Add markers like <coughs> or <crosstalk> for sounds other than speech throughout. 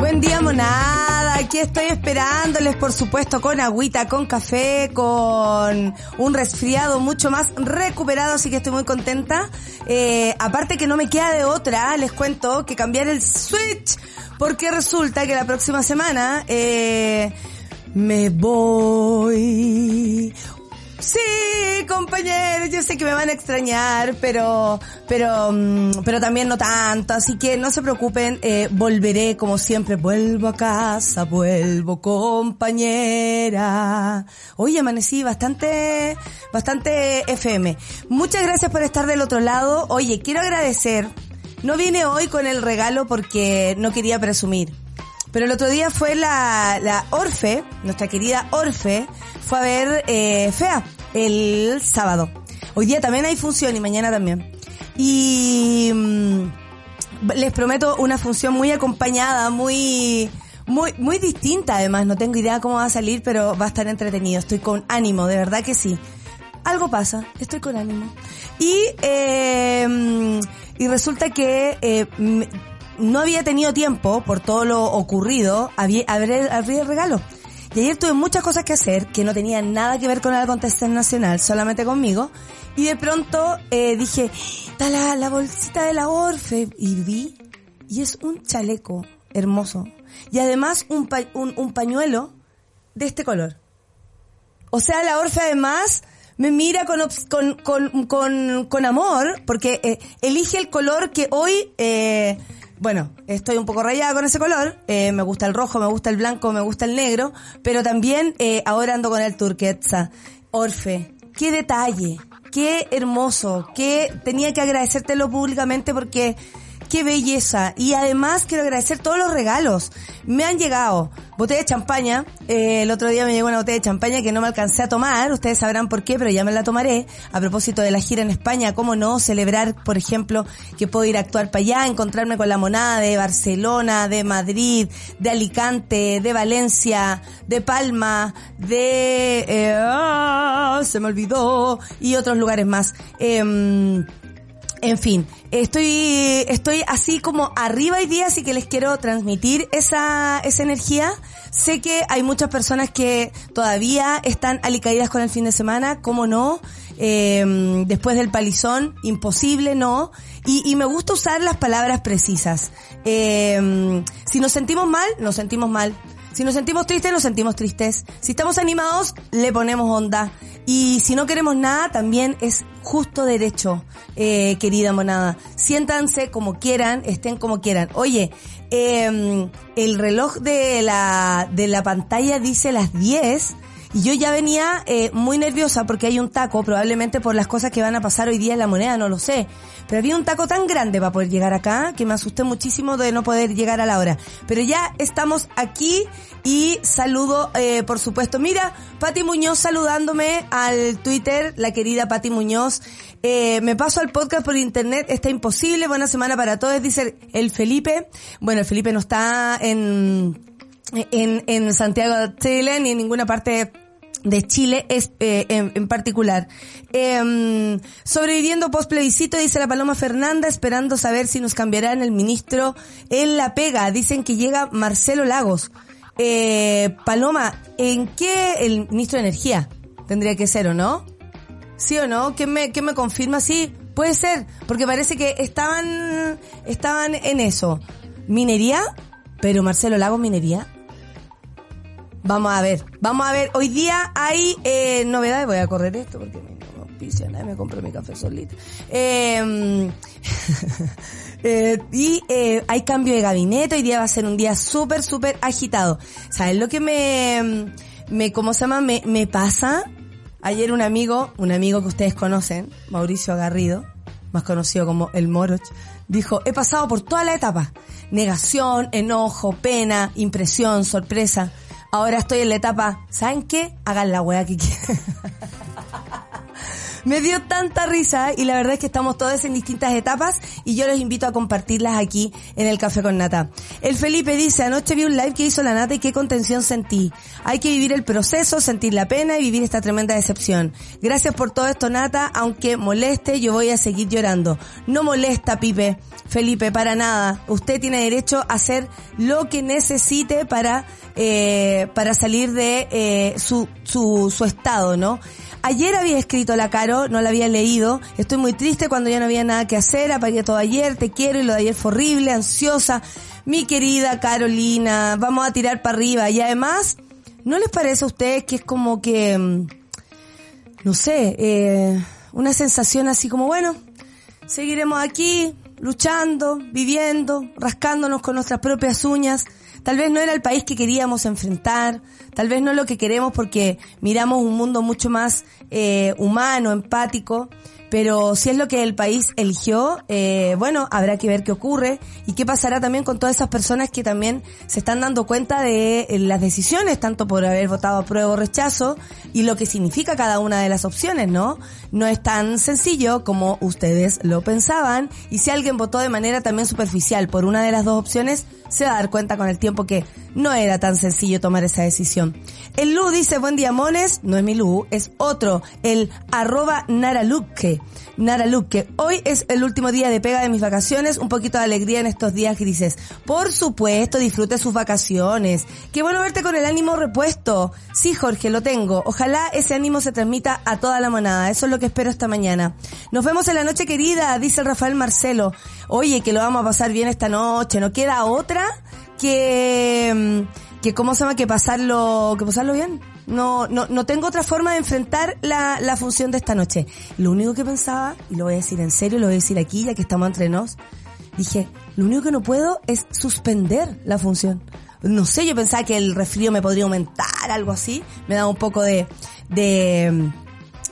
Buen día, monada. Aquí estoy esperándoles, por supuesto, con agüita, con café, con un resfriado mucho más recuperado, así que estoy muy contenta. Eh, aparte que no me queda de otra, les cuento que cambiar el switch, porque resulta que la próxima semana eh, me voy Sí, compañeros, yo sé que me van a extrañar, pero, pero, mm, pero también no tanto, así que no se preocupen, eh, volveré como siempre, vuelvo a casa, vuelvo compañera. Hoy amanecí bastante, bastante FM. Muchas gracias por estar del otro lado. Oye, quiero agradecer, no vine hoy con el regalo porque no quería presumir. Pero el otro día fue la, la Orfe, nuestra querida Orfe, fue a ver eh, Fea el sábado. Hoy día también hay función y mañana también. Y mm, les prometo una función muy acompañada, muy muy muy distinta además. No tengo idea cómo va a salir, pero va a estar entretenido. Estoy con ánimo, de verdad que sí. Algo pasa, estoy con ánimo. Y eh, y resulta que eh, no había tenido tiempo, por todo lo ocurrido, a abrir, el regalo. Y ayer tuve muchas cosas que hacer que no tenían nada que ver con el contexto nacional, solamente conmigo. Y de pronto eh, dije, está la, bolsita de la Orfe. Y vi, y es un chaleco hermoso. Y además un, pañuelo de este color. O sea, la Orfe además me mira con, con, con, con, con amor, porque eh, elige el color que hoy... Eh, bueno, estoy un poco rayada con ese color. Eh, me gusta el rojo, me gusta el blanco, me gusta el negro. Pero también eh, ahora ando con el turquesa. Orfe, qué detalle, qué hermoso, qué tenía que agradecértelo públicamente porque qué belleza. Y además quiero agradecer todos los regalos. Me han llegado botella de champaña. Eh, el otro día me llegó una botella de champaña que no me alcancé a tomar. Ustedes sabrán por qué, pero ya me la tomaré. A propósito de la gira en España, cómo no celebrar, por ejemplo, que puedo ir a actuar para allá, encontrarme con la monada de Barcelona, de Madrid, de Alicante, de Valencia, de Palma, de... Eh, ah, se me olvidó. Y otros lugares más. Eh, en fin, estoy, estoy así como arriba hoy día, así que les quiero transmitir esa, esa energía. Sé que hay muchas personas que todavía están alicaídas con el fin de semana, ¿cómo no? Eh, después del palizón, imposible, ¿no? Y, y me gusta usar las palabras precisas. Eh, si nos sentimos mal, nos sentimos mal. Si nos sentimos tristes, nos sentimos tristes. Si estamos animados, le ponemos onda. Y si no queremos nada, también es justo derecho, eh, querida monada. Siéntanse como quieran, estén como quieran. Oye, eh, el reloj de la, de la pantalla dice las 10 y yo ya venía eh, muy nerviosa porque hay un taco, probablemente por las cosas que van a pasar hoy día en la moneda, no lo sé. Pero había un taco tan grande para poder llegar acá que me asusté muchísimo de no poder llegar a la hora. Pero ya estamos aquí y saludo, eh, por supuesto. Mira, Pati Muñoz saludándome al Twitter, la querida Pati Muñoz. Eh, me paso al podcast por internet, está imposible. Buena semana para todos, dice el Felipe. Bueno, el Felipe no está en en, en Santiago de Chile ni en ninguna parte de Chile es, eh, en, particular. Eh, sobreviviendo post plebiscito, dice la Paloma Fernanda, esperando saber si nos cambiarán el ministro en la pega. Dicen que llega Marcelo Lagos. Eh, Paloma, ¿en qué el ministro de Energía tendría que ser o no? ¿Sí o no? ¿Qué me, qué me confirma? Sí, puede ser, porque parece que estaban, estaban en eso. ¿Minería? Pero Marcelo Lagos, minería. Vamos a ver, vamos a ver. Hoy día hay eh, novedades. Voy a correr esto porque me, no me me compro mi café solito. Em, <laughs> eh, y eh, hay cambio de gabinete. Hoy día va a ser un día súper, súper agitado. ¿Sabes lo que me, me, cómo se llama? Me, me pasa. Ayer un amigo, un amigo que ustedes conocen, Mauricio Garrido, más conocido como el Moroch, dijo, he pasado por toda la etapa. Negación, enojo, pena, impresión, sorpresa. Ahora estoy en la etapa, ¿saben qué? Hagan la weá que quieran. <laughs> Me dio tanta risa y la verdad es que estamos todos en distintas etapas y yo los invito a compartirlas aquí en el Café con Nata. El Felipe dice, anoche vi un live que hizo la Nata y qué contención sentí. Hay que vivir el proceso, sentir la pena y vivir esta tremenda decepción. Gracias por todo esto Nata, aunque moleste, yo voy a seguir llorando. No molesta, Pipe. Felipe, para nada. Usted tiene derecho a hacer lo que necesite para, eh, para salir de eh, su, su, su estado, ¿no? Ayer había escrito la No la había leído. Estoy muy triste cuando ya no había nada que hacer. Apagué todo ayer, te quiero y lo de ayer fue horrible, ansiosa. Mi querida Carolina, vamos a tirar para arriba. Y además, ¿no les parece a ustedes que es como que, mm, no sé, eh, una sensación así como, bueno, seguiremos aquí, luchando, viviendo, rascándonos con nuestras propias uñas? Tal vez no era el país que queríamos enfrentar, tal vez no lo que queremos porque miramos un mundo mucho más eh, humano, empático, pero si es lo que el país eligió, eh, bueno, habrá que ver qué ocurre y qué pasará también con todas esas personas que también se están dando cuenta de eh, las decisiones, tanto por haber votado a prueba o rechazo, y lo que significa cada una de las opciones, ¿no? No es tan sencillo como ustedes lo pensaban, y si alguien votó de manera también superficial por una de las dos opciones, se va a dar cuenta con el tiempo que no era tan sencillo tomar esa decisión. El Lu dice, buen día mones, no es mi Lu, es otro, el arroba Naraluque. Naraluque, hoy es el último día de pega de mis vacaciones, un poquito de alegría en estos días grises. Por supuesto, disfrute sus vacaciones. Qué bueno verte con el ánimo repuesto. Sí, Jorge, lo tengo. Ojalá ese ánimo se transmita a toda la monada. Eso es lo que espero esta mañana. Nos vemos en la noche querida, dice el Rafael Marcelo. Oye, que lo vamos a pasar bien esta noche. No queda otra que, que ¿cómo se llama? Que pasarlo, que pasarlo bien. No, no, no tengo otra forma de enfrentar la, la función de esta noche. Lo único que pensaba, y lo voy a decir en serio, lo voy a decir aquí ya que estamos entre nos, dije, lo único que no puedo es suspender la función. No sé, yo pensaba que el resfrío me podría aumentar, algo así. Me da un poco de, de,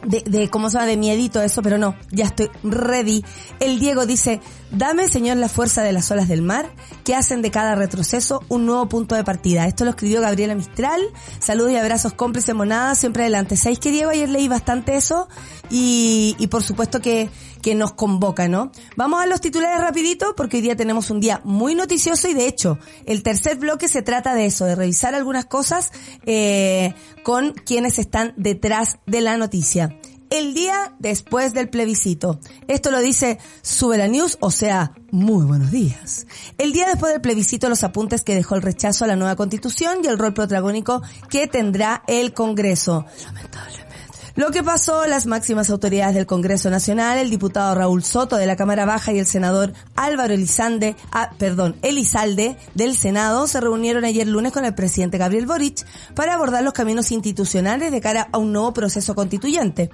de, de, ¿cómo se llama? De miedito eso, pero no, ya estoy ready. El Diego dice, dame Señor la fuerza de las olas del mar, que hacen de cada retroceso un nuevo punto de partida. Esto lo escribió Gabriela Mistral. Saludos y abrazos cómplices monada, siempre adelante. ¿Sabéis que Diego? Ayer leí bastante eso y, y por supuesto que, que nos convoca, ¿no? Vamos a los titulares rapidito porque hoy día tenemos un día muy noticioso y de hecho el tercer bloque se trata de eso, de revisar algunas cosas eh, con quienes están detrás de la noticia el día después del plebiscito. Esto lo dice Subela News, o sea, muy buenos días. El día después del plebiscito, los apuntes que dejó el rechazo a la nueva constitución y el rol protagónico que tendrá el Congreso. Lamentablemente. Lo que pasó, las máximas autoridades del Congreso Nacional, el diputado Raúl Soto de la Cámara Baja y el senador Álvaro Elizalde, ah, perdón, Elizalde del Senado se reunieron ayer lunes con el presidente Gabriel Boric para abordar los caminos institucionales de cara a un nuevo proceso constituyente.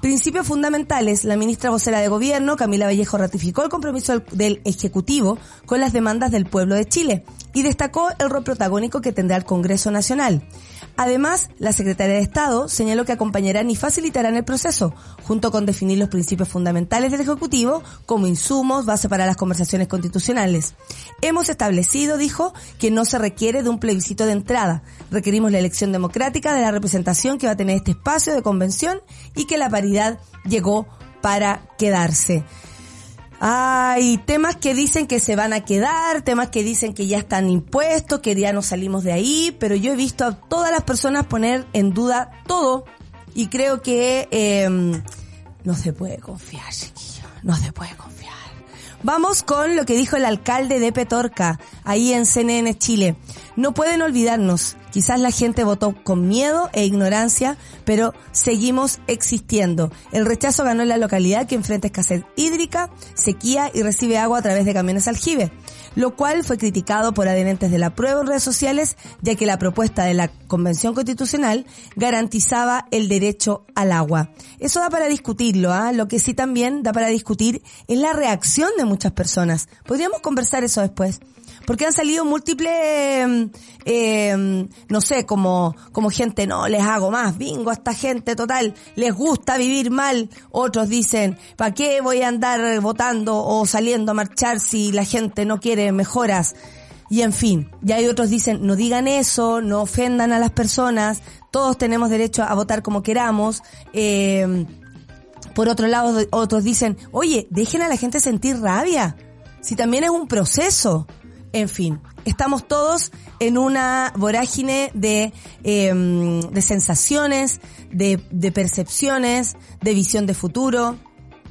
Principios fundamentales, la ministra vocera de Gobierno, Camila Vallejo, ratificó el compromiso del, del Ejecutivo con las demandas del pueblo de Chile y destacó el rol protagónico que tendrá el Congreso Nacional. Además, la Secretaría de Estado señaló que acompañarán y facilitarán el proceso, junto con definir los principios fundamentales del Ejecutivo como insumos, base para las conversaciones constitucionales. Hemos establecido, dijo, que no se requiere de un plebiscito de entrada. Requerimos la elección democrática de la representación que va a tener este espacio de convención y que la paridad llegó para quedarse. Hay temas que dicen que se van a quedar, temas que dicen que ya están impuestos, que ya no salimos de ahí, pero yo he visto a todas las personas poner en duda todo y creo que eh, no se puede confiar, chiquillo, no se puede confiar. Vamos con lo que dijo el alcalde de Petorca, ahí en CNN Chile. No pueden olvidarnos, quizás la gente votó con miedo e ignorancia, pero seguimos existiendo. El rechazo ganó en la localidad que enfrenta escasez hídrica, sequía y recibe agua a través de camiones aljibe, lo cual fue criticado por adherentes de la prueba en redes sociales, ya que la propuesta de la Convención Constitucional garantizaba el derecho al agua. Eso da para discutirlo, ¿ah? Lo que sí también da para discutir es la reacción de muchas personas. Podríamos conversar eso después porque han salido múltiples, eh, no sé, como, como gente, no, les hago más, bingo a esta gente, total, les gusta vivir mal. Otros dicen, ¿para qué voy a andar votando o saliendo a marchar si la gente no quiere mejoras? Y en fin, y hay otros dicen, no digan eso, no ofendan a las personas, todos tenemos derecho a votar como queramos. Eh, Por otro lado, otros dicen, oye, dejen a la gente sentir rabia. Si también es un proceso. En fin, estamos todos en una vorágine de, em, de sensaciones, de, de percepciones, de visión de futuro.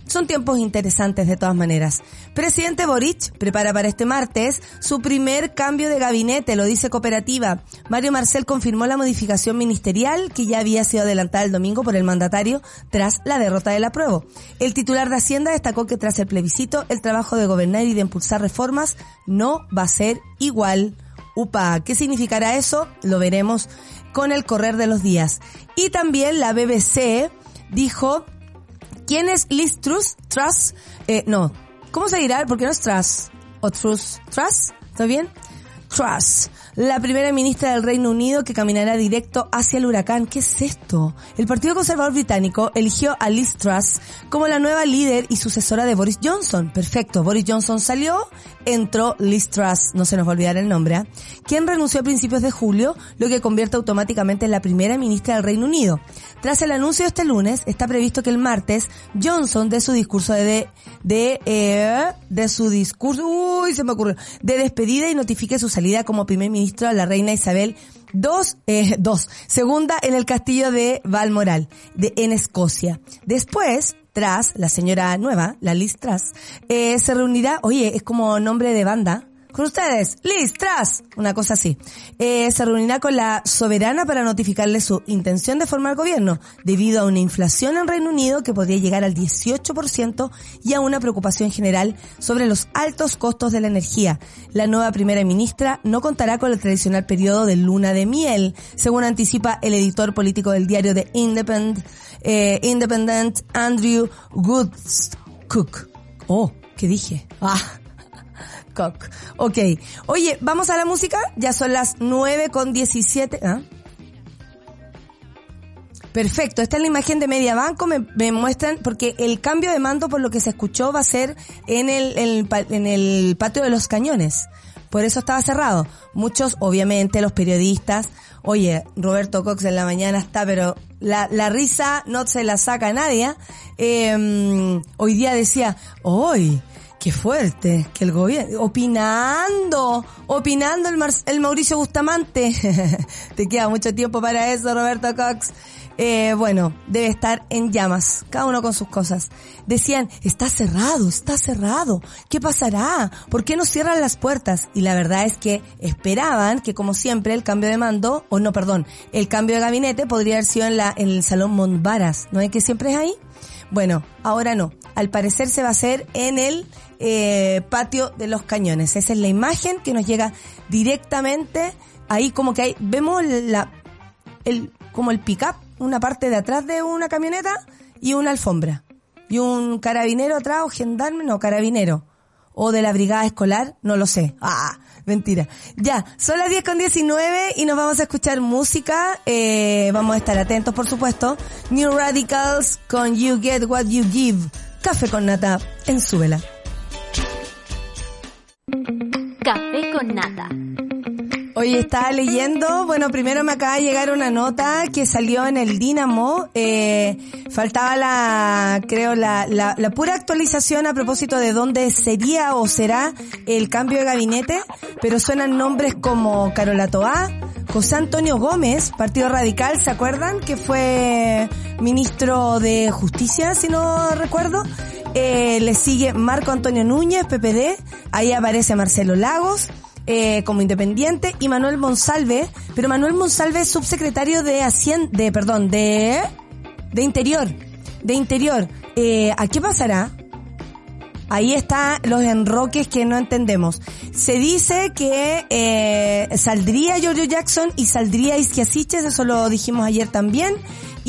Son tiempos interesantes de todas maneras. Presidente Boric prepara para este martes su primer cambio de gabinete, lo dice Cooperativa. Mario Marcel confirmó la modificación ministerial que ya había sido adelantada el domingo por el mandatario tras la derrota del apruebo. El titular de Hacienda destacó que tras el plebiscito el trabajo de gobernar y de impulsar reformas no va a ser igual. Upa, ¿qué significará eso? Lo veremos con el correr de los días. Y también la BBC dijo ¿Quién es Liz Truss? Truss, eh, no. ¿Cómo se dirá? ¿Por qué no es Truss? ¿O Truss? ¿Truss? ¿Está bien? Truss la primera ministra del Reino Unido que caminará directo hacia el huracán. ¿Qué es esto? El Partido Conservador Británico eligió a Liz Truss como la nueva líder y sucesora de Boris Johnson. Perfecto, Boris Johnson salió, entró Liz Truss, no se nos va a olvidar el nombre, quien renunció a principios de julio, lo que convierte automáticamente en la primera ministra del Reino Unido. Tras el anuncio de este lunes, está previsto que el martes Johnson dé su discurso de, de, eh, de su discurso, uy, se me ocurrió, de despedida y notifique su salida como primer ministro a la reina Isabel dos, eh, dos, segunda en el castillo de Balmoral, de, en Escocia. Después, tras, la señora nueva, la Liz Tras, eh, se reunirá, oye, es como nombre de banda, con ustedes, Liz Tras, una cosa así. Eh, se reunirá con la soberana para notificarle su intención de formar gobierno, debido a una inflación en Reino Unido que podría llegar al 18% y a una preocupación general sobre los altos costos de la energía. La nueva primera ministra no contará con el tradicional periodo de luna de miel, según anticipa el editor político del diario The Independent, eh, Independent Andrew Woodcook. Oh, ¿qué dije? Ah, Ok. Oye, vamos a la música. Ya son las 9 con 17. ¿Ah? Perfecto, esta es la imagen de Media Banco, me, muestran, porque el cambio de mando por lo que se escuchó va a ser en el, en el patio de los cañones. Por eso estaba cerrado. Muchos, obviamente, los periodistas, oye, Roberto Cox en la mañana está, pero la, la risa no se la saca a nadie. Eh, hoy día decía, hoy, Qué fuerte, que el gobierno, opinando, opinando el, el Mauricio Bustamante. <laughs> Te queda mucho tiempo para eso, Roberto Cox. Eh, bueno, debe estar en llamas, cada uno con sus cosas. Decían, está cerrado, está cerrado, ¿qué pasará? ¿Por qué no cierran las puertas? Y la verdad es que esperaban que como siempre el cambio de mando, o no, perdón, el cambio de gabinete podría haber sido en, la, en el Salón Montbaras, ¿no es que siempre es ahí? Bueno, ahora no. Al parecer se va a hacer en el eh, patio de los cañones. Esa es la imagen que nos llega directamente ahí como que hay, vemos la, el, como el pick-up, una parte de atrás de una camioneta y una alfombra. Y un carabinero atrás o gendarme, no, carabinero. O de la brigada escolar, no lo sé. Ah, mentira. Ya, son las 10 con 19 y nos vamos a escuchar música. Eh, vamos a estar atentos, por supuesto. New Radicals con You Get What You Give. Café con nata en Súbela. Café con nata. Oye, estaba leyendo, bueno, primero me acaba de llegar una nota que salió en el Dínamo, eh, faltaba la, creo, la, la, la, pura actualización a propósito de dónde sería o será el cambio de gabinete, pero suenan nombres como Carola Toá, José Antonio Gómez, Partido Radical, ¿se acuerdan? Que fue ministro de Justicia, si no recuerdo. Eh, le sigue Marco Antonio Núñez, PPD, ahí aparece Marcelo Lagos, eh, como independiente y Manuel Monsalve, pero Manuel Monsalve es subsecretario de Hacienda, de, perdón, de, de Interior, de Interior. Eh, ¿A qué pasará? Ahí están los enroques que no entendemos. Se dice que eh, saldría Giorgio Jackson y saldría Isquiasiches, eso lo dijimos ayer también.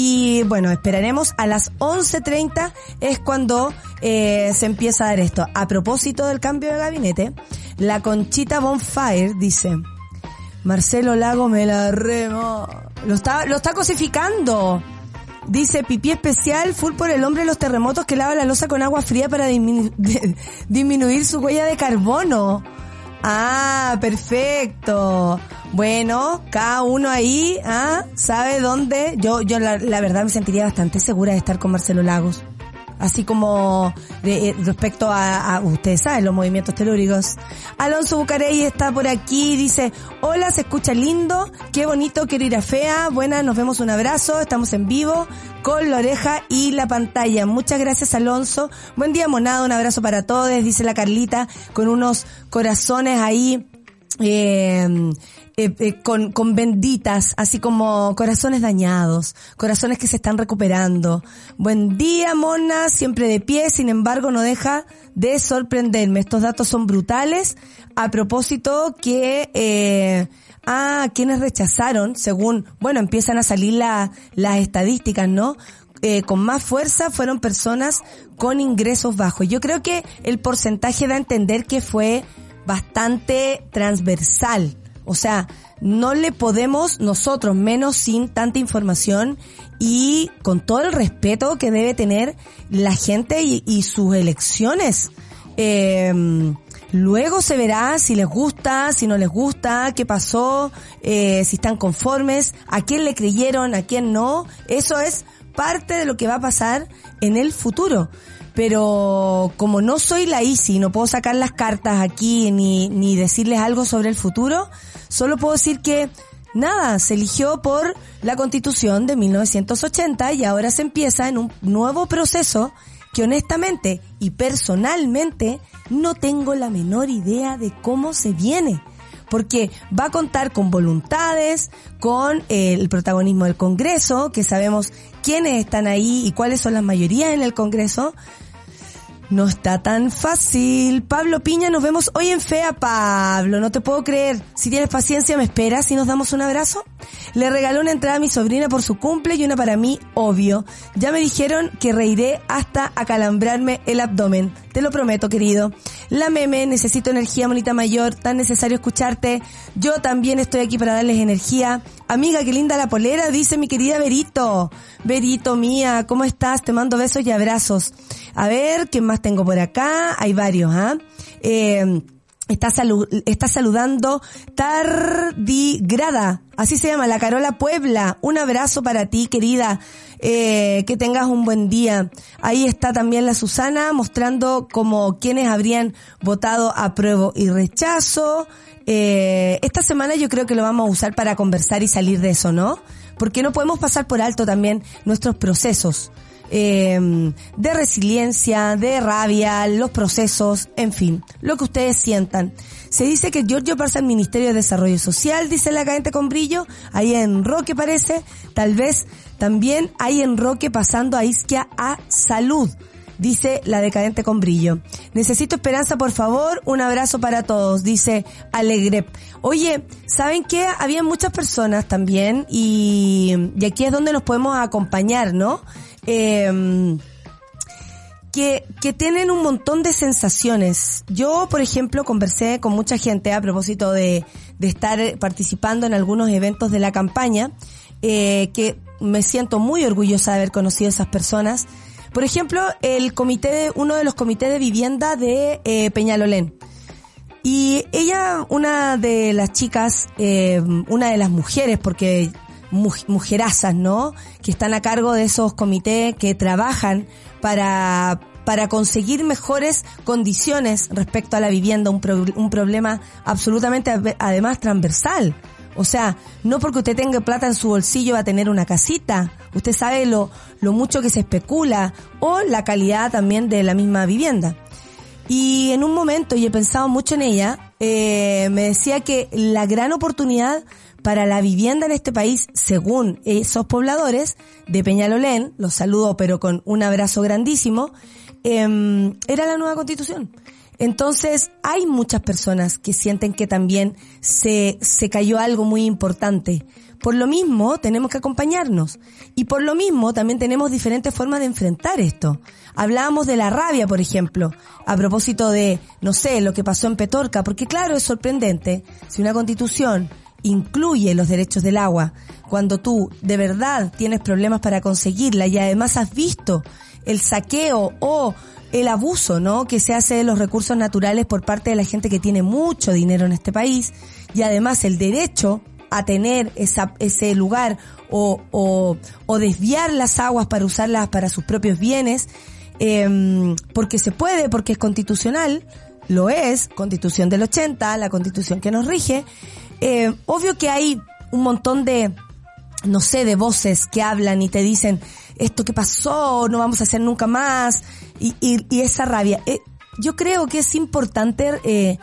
Y bueno, esperaremos a las 11.30 es cuando eh, se empieza a dar esto. A propósito del cambio de gabinete, la Conchita Bonfire dice, Marcelo Lago me la remo. Lo está, lo está cosificando. Dice, pipí especial, full por el hombre de los terremotos que lava la losa con agua fría para <laughs> disminuir su huella de carbono. Ah, perfecto. Bueno, cada uno ahí, ¿ah? ¿Sabe dónde? Yo, yo la, la verdad me sentiría bastante segura de estar con Marcelo Lagos. Así como eh, respecto a, a, ustedes saben, los movimientos telúricos. Alonso Bucarey está por aquí, dice, hola, se escucha lindo, qué bonito, quiero ir a Fea, buenas, nos vemos un abrazo, estamos en vivo con la oreja y la pantalla. Muchas gracias Alonso. Buen día Monado, un abrazo para todos, dice la Carlita, con unos corazones ahí. Eh, eh, eh, con, con benditas, así como corazones dañados, corazones que se están recuperando. Buen día, Mona, siempre de pie, sin embargo no deja de sorprenderme. Estos datos son brutales. A propósito que, eh, a quienes rechazaron, según, bueno, empiezan a salir la, las estadísticas, ¿no? Eh, con más fuerza fueron personas con ingresos bajos. Yo creo que el porcentaje da a entender que fue bastante transversal o sea, no le podemos nosotros, menos sin tanta información y con todo el respeto que debe tener la gente y, sus elecciones. Eh, luego se verá si les gusta, si no les gusta, qué pasó, eh, si están conformes, a quién le creyeron, a quién no. Eso es parte de lo que va a pasar en el futuro pero como no soy la ICI, no puedo sacar las cartas aquí ni, ni decirles algo sobre el futuro, solo puedo decir que nada, se eligió por la constitución de 1980 y ahora se empieza en un nuevo proceso que honestamente y personalmente no tengo la menor idea de cómo se viene. Porque va a contar con voluntades, con el protagonismo del Congreso, que sabemos quiénes están ahí y cuáles son las mayorías en el Congreso, no está tan fácil. Pablo Piña, nos vemos hoy en Fea, Pablo. No te puedo creer. Si tienes paciencia, ¿me esperas y nos damos un abrazo? Le regaló una entrada a mi sobrina por su cumple y una para mí, obvio. Ya me dijeron que reiré hasta acalambrarme el abdomen. Te lo prometo, querido. La meme, necesito energía, monita mayor. Tan necesario escucharte. Yo también estoy aquí para darles energía. Amiga, qué linda la polera, dice mi querida Berito. Berito mía, ¿cómo estás? Te mando besos y abrazos. A ver, ¿qué más tengo por acá? Hay varios, ¿ah? Eh, Está, está saludando Tardigrada, así se llama, la Carola Puebla. Un abrazo para ti, querida. Eh, que tengas un buen día. Ahí está también la Susana mostrando como quienes habrían votado apruebo y rechazo. Eh, esta semana yo creo que lo vamos a usar para conversar y salir de eso, ¿no? Porque no podemos pasar por alto también nuestros procesos. Eh, de resiliencia, de rabia, los procesos, en fin, lo que ustedes sientan. Se dice que Giorgio pasa al Ministerio de Desarrollo Social, dice la cadente con brillo, ahí en Roque parece, tal vez también hay en Roque pasando a Isquia a Salud dice la decadente con brillo. Necesito esperanza, por favor. Un abrazo para todos, dice Alegre. Oye, ¿saben qué? Había muchas personas también y, y aquí es donde nos podemos acompañar, ¿no? Eh, que, que tienen un montón de sensaciones. Yo, por ejemplo, conversé con mucha gente a propósito de, de estar participando en algunos eventos de la campaña, eh, que me siento muy orgullosa de haber conocido a esas personas por ejemplo, el comité de, uno de los comités de vivienda de eh, Peñalolén. Y ella, una de las chicas, eh, una de las mujeres, porque mujerazas, ¿no? Que están a cargo de esos comités que trabajan para, para conseguir mejores condiciones respecto a la vivienda, un, un problema absolutamente además transversal. O sea, no porque usted tenga plata en su bolsillo va a tener una casita. Usted sabe lo, lo mucho que se especula o la calidad también de la misma vivienda. Y en un momento, y he pensado mucho en ella, eh, me decía que la gran oportunidad para la vivienda en este país, según esos pobladores de Peñalolén, los saludo pero con un abrazo grandísimo, eh, era la nueva constitución. Entonces, hay muchas personas que sienten que también se, se cayó algo muy importante. Por lo mismo, tenemos que acompañarnos. Y por lo mismo, también tenemos diferentes formas de enfrentar esto. Hablábamos de la rabia, por ejemplo, a propósito de, no sé, lo que pasó en Petorca, porque claro, es sorprendente. Si una constitución incluye los derechos del agua, cuando tú de verdad tienes problemas para conseguirla y además has visto el saqueo o el abuso, ¿no? Que se hace de los recursos naturales por parte de la gente que tiene mucho dinero en este país y además el derecho a tener esa, ese lugar o, o, o desviar las aguas para usarlas para sus propios bienes. em, porque se puede, porque es constitucional, lo es, constitución del 80, la constitución que nos rige. Eh, obvio que hay un montón de, no sé, de voces que hablan y te dicen, esto que pasó, no vamos a hacer nunca más, y, y, esa rabia. Eh, yo creo que es importante, eh,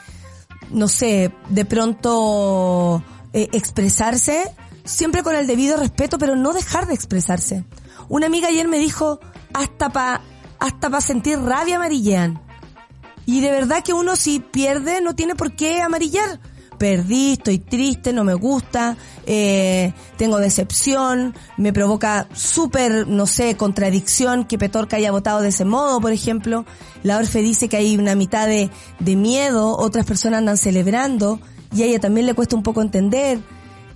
no sé, de pronto eh, expresarse, siempre con el debido respeto, pero no dejar de expresarse. Una amiga ayer me dijo, hasta para hasta pa sentir rabia amarillean. Y de verdad que uno si pierde no tiene por qué amarillar perdí, estoy triste, no me gusta, eh, tengo decepción, me provoca súper, no sé, contradicción que Petorca haya votado de ese modo, por ejemplo. La Orfe dice que hay una mitad de, de miedo, otras personas andan celebrando y a ella también le cuesta un poco entender.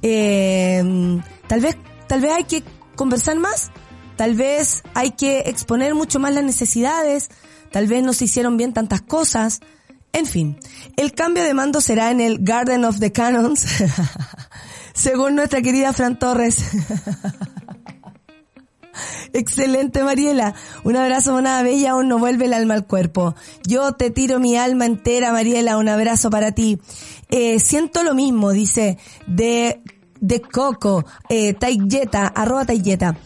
Eh, tal vez, tal vez hay que conversar más, tal vez hay que exponer mucho más las necesidades, tal vez no se hicieron bien tantas cosas, en fin, el cambio de mando será en el Garden of the Canons, <laughs> según nuestra querida Fran Torres. <laughs> Excelente, Mariela. Un abrazo, monada bella, aún no vuelve el alma al cuerpo. Yo te tiro mi alma entera, Mariela, un abrazo para ti. Eh, siento lo mismo, dice, de, de Coco, eh, Tayeta, arroba Tayeta.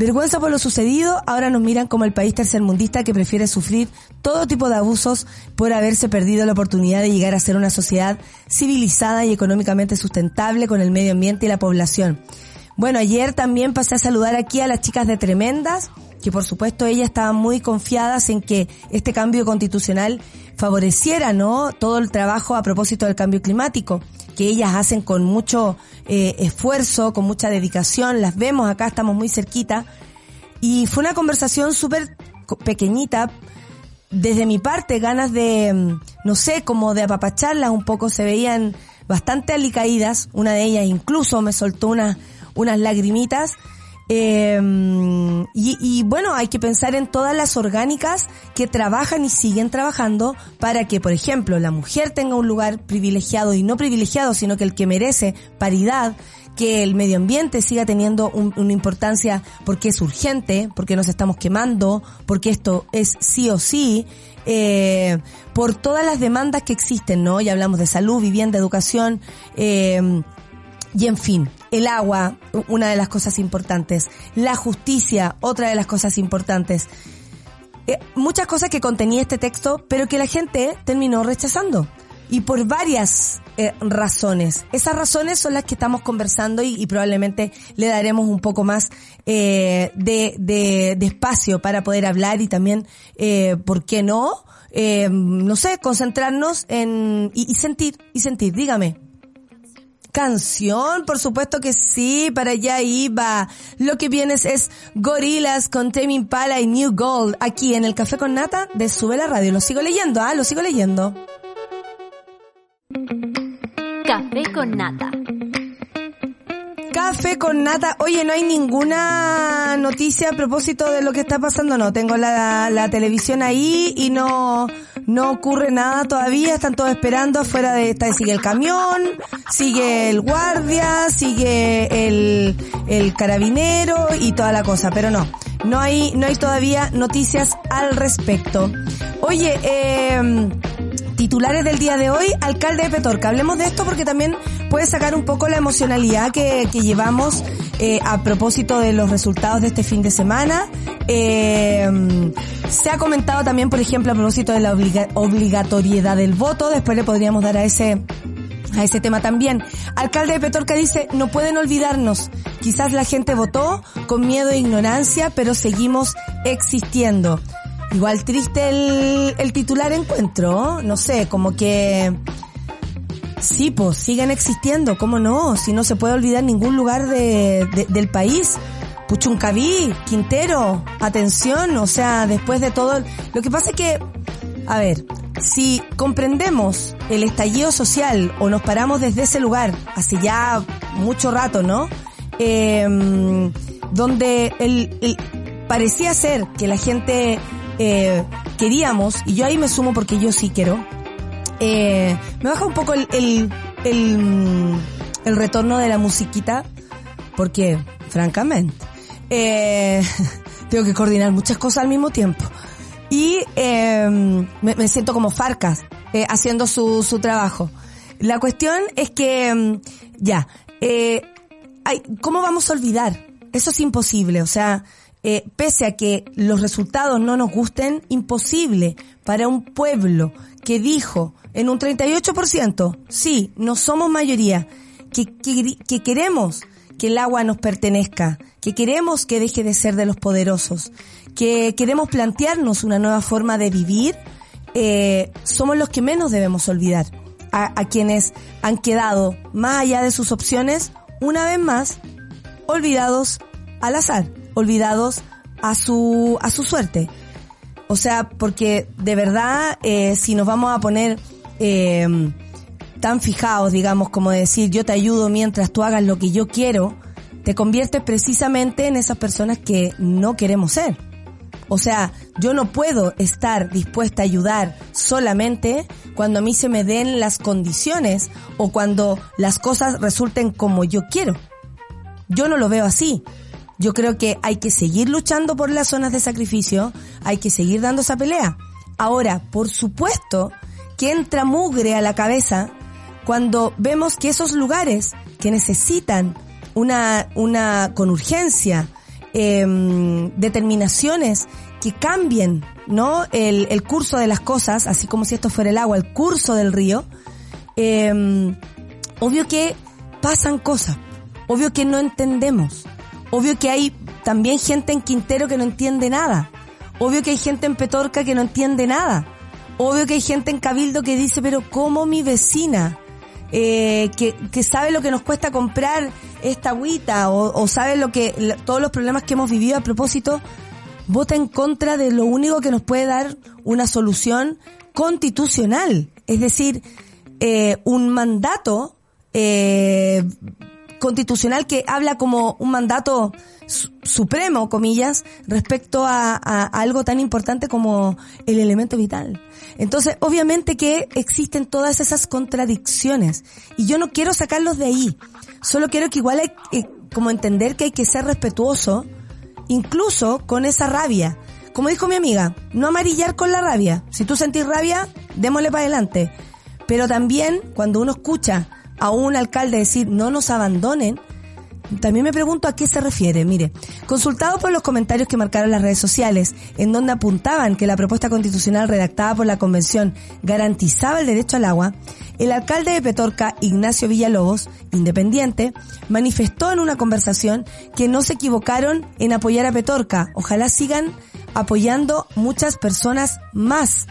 Vergüenza por lo sucedido, ahora nos miran como el país tercermundista que prefiere sufrir todo tipo de abusos por haberse perdido la oportunidad de llegar a ser una sociedad civilizada y económicamente sustentable con el medio ambiente y la población. Bueno, ayer también pasé a saludar aquí a las chicas de Tremendas, que por supuesto ellas estaban muy confiadas en que este cambio constitucional favoreciera, ¿no? Todo el trabajo a propósito del cambio climático, que ellas hacen con mucho eh, esfuerzo, con mucha dedicación, las vemos acá, estamos muy cerquita. Y fue una conversación súper pequeñita, desde mi parte, ganas de, mm, no sé, como de apapacharlas un poco, se veían bastante alicaídas, una de ellas incluso me soltó unas, unas lagrimitas, eh, y, y, bueno, hay que pensar en todas las orgánicas que trabajan y siguen trabajando para que, por ejemplo, la mujer tenga un lugar privilegiado y no privilegiado, sino que el que merece paridad, que el medio ambiente siga teniendo una importancia porque es urgente, porque nos estamos quemando, porque esto es sí o sí, eh, por todas las demandas que existen, ¿no? Ya hablamos de salud, vivienda, educación, eh, y en fin, el agua, una de las cosas importantes. La justicia, otra de las cosas importantes. Eh, muchas cosas que contenía este texto, pero que la gente terminó rechazando. Y por varias eh, razones. Esas razones son las que estamos conversando y, probablemente le daremos un poco más eh, de, de, espacio para poder hablar y también, ¿por qué no? no sé, concentrarnos en, y sentir, y sentir. Dígame. Canción, por supuesto que sí, para allá iba. Lo que vienes es Gorilas con Tame Impala y New Gold, aquí en el Café con Nata de Sube la Radio. Lo sigo leyendo, ah, lo sigo leyendo. Café con Nata. Café con nata. Oye, no hay ninguna noticia a propósito de lo que está pasando. No, tengo la, la televisión ahí y no, no ocurre nada todavía. Están todos esperando afuera de esta. Sigue el camión, sigue el guardia, sigue el, el carabinero y toda la cosa. Pero no, no hay, no hay todavía noticias al respecto. Oye, eh, titulares del día de hoy, alcalde de Petorca. Hablemos de esto porque también puede sacar un poco la emocionalidad que, que llevamos eh, a propósito de los resultados de este fin de semana. Eh, se ha comentado también, por ejemplo, a propósito de la obligatoriedad del voto. Después le podríamos dar a ese a ese tema también. Alcalde de Petorca dice, no pueden olvidarnos, quizás la gente votó con miedo e ignorancia, pero seguimos existiendo. Igual triste el, el titular encuentro, no sé, como que... Sí, pues siguen existiendo, ¿cómo no? Si no se puede olvidar ningún lugar de, del país. Puchuncaví, Quintero, atención, o sea, después de todo... Lo que pasa es que, a ver, si comprendemos el estallido social o nos paramos desde ese lugar, hace ya mucho rato, ¿no? Eh, donde el, el, parecía ser que la gente eh, queríamos, y yo ahí me sumo porque yo sí quiero, eh, me baja un poco el, el, el, retorno de la musiquita, porque, francamente, eh, <laughs> tengo que coordinar muchas cosas al mismo tiempo. Y em, me, siento como Farcas eh, haciendo su, su trabajo. La cuestión es que, em, ya, eh, ¿cómo vamos a olvidar? Eso es imposible. O sea, eh, pese a que los resultados no nos gusten, imposible para un pueblo que dijo en un 38%, sí, no somos mayoría, que, que, queremos que el agua nos pertenezca, que queremos que deje de ser de los poderosos, que queremos plantearnos una nueva forma de vivir, eh, somos los que menos debemos olvidar. A, a, quienes han quedado más allá de sus opciones, una vez más, olvidados al azar, olvidados a su, a su suerte. O sea, porque de verdad, eh, si nos vamos a poner eh, tan fijados, digamos, como decir, yo te ayudo mientras tú hagas lo que yo quiero, te conviertes precisamente en esas personas que no queremos ser. O sea, yo no puedo estar dispuesta a ayudar solamente cuando a mí se me den las condiciones o cuando las cosas resulten como yo quiero. Yo no lo veo así. Yo creo que hay que seguir luchando por las zonas de sacrificio, hay que seguir dando esa pelea. Ahora, por supuesto que entra mugre a la cabeza cuando vemos que esos lugares que necesitan una, una con urgencia, em, determinaciones que cambien, ¿no? El, el, curso de las cosas, así como si esto fuera el agua, el curso del río, eh, obvio que pasan cosas, obvio que no entendemos, Obvio que hay también gente en Quintero que no entiende nada. Obvio que hay gente en Petorca que no entiende nada. Obvio que hay gente en Cabildo que dice, pero ¿cómo mi vecina, eh, que, que sabe lo que nos cuesta comprar esta agüita o, o sabe lo que, todos los problemas que hemos vivido a propósito, vota en contra de lo único que nos puede dar una solución constitucional? Es decir, eh, un mandato eh, constitucional que habla como un mandato supremo, comillas, respecto a, algo tan importante como el elemento vital. Entonces, obviamente que existen todas esas contradicciones y yo no quiero sacarlos de ahí. Solo quiero que igual hay eh, como entender que hay que ser respetuoso, incluso con esa rabia. Como dijo mi amiga, no amarillar con la rabia. Si tú sentís rabia, démosle para adelante. Pero también cuando uno escucha a un alcalde decir no nos abandonen, también me pregunto a qué se refiere. Mire, consultado por los comentarios que marcaron las redes sociales, en donde apuntaban que la propuesta constitucional redactada por la convención garantizaba el derecho al agua, el alcalde de Petorca, Ignacio Villalobos, independiente, manifestó en una conversación que no se equivocaron en apoyar a Petorca. Ojalá sigan apoyando muchas personas más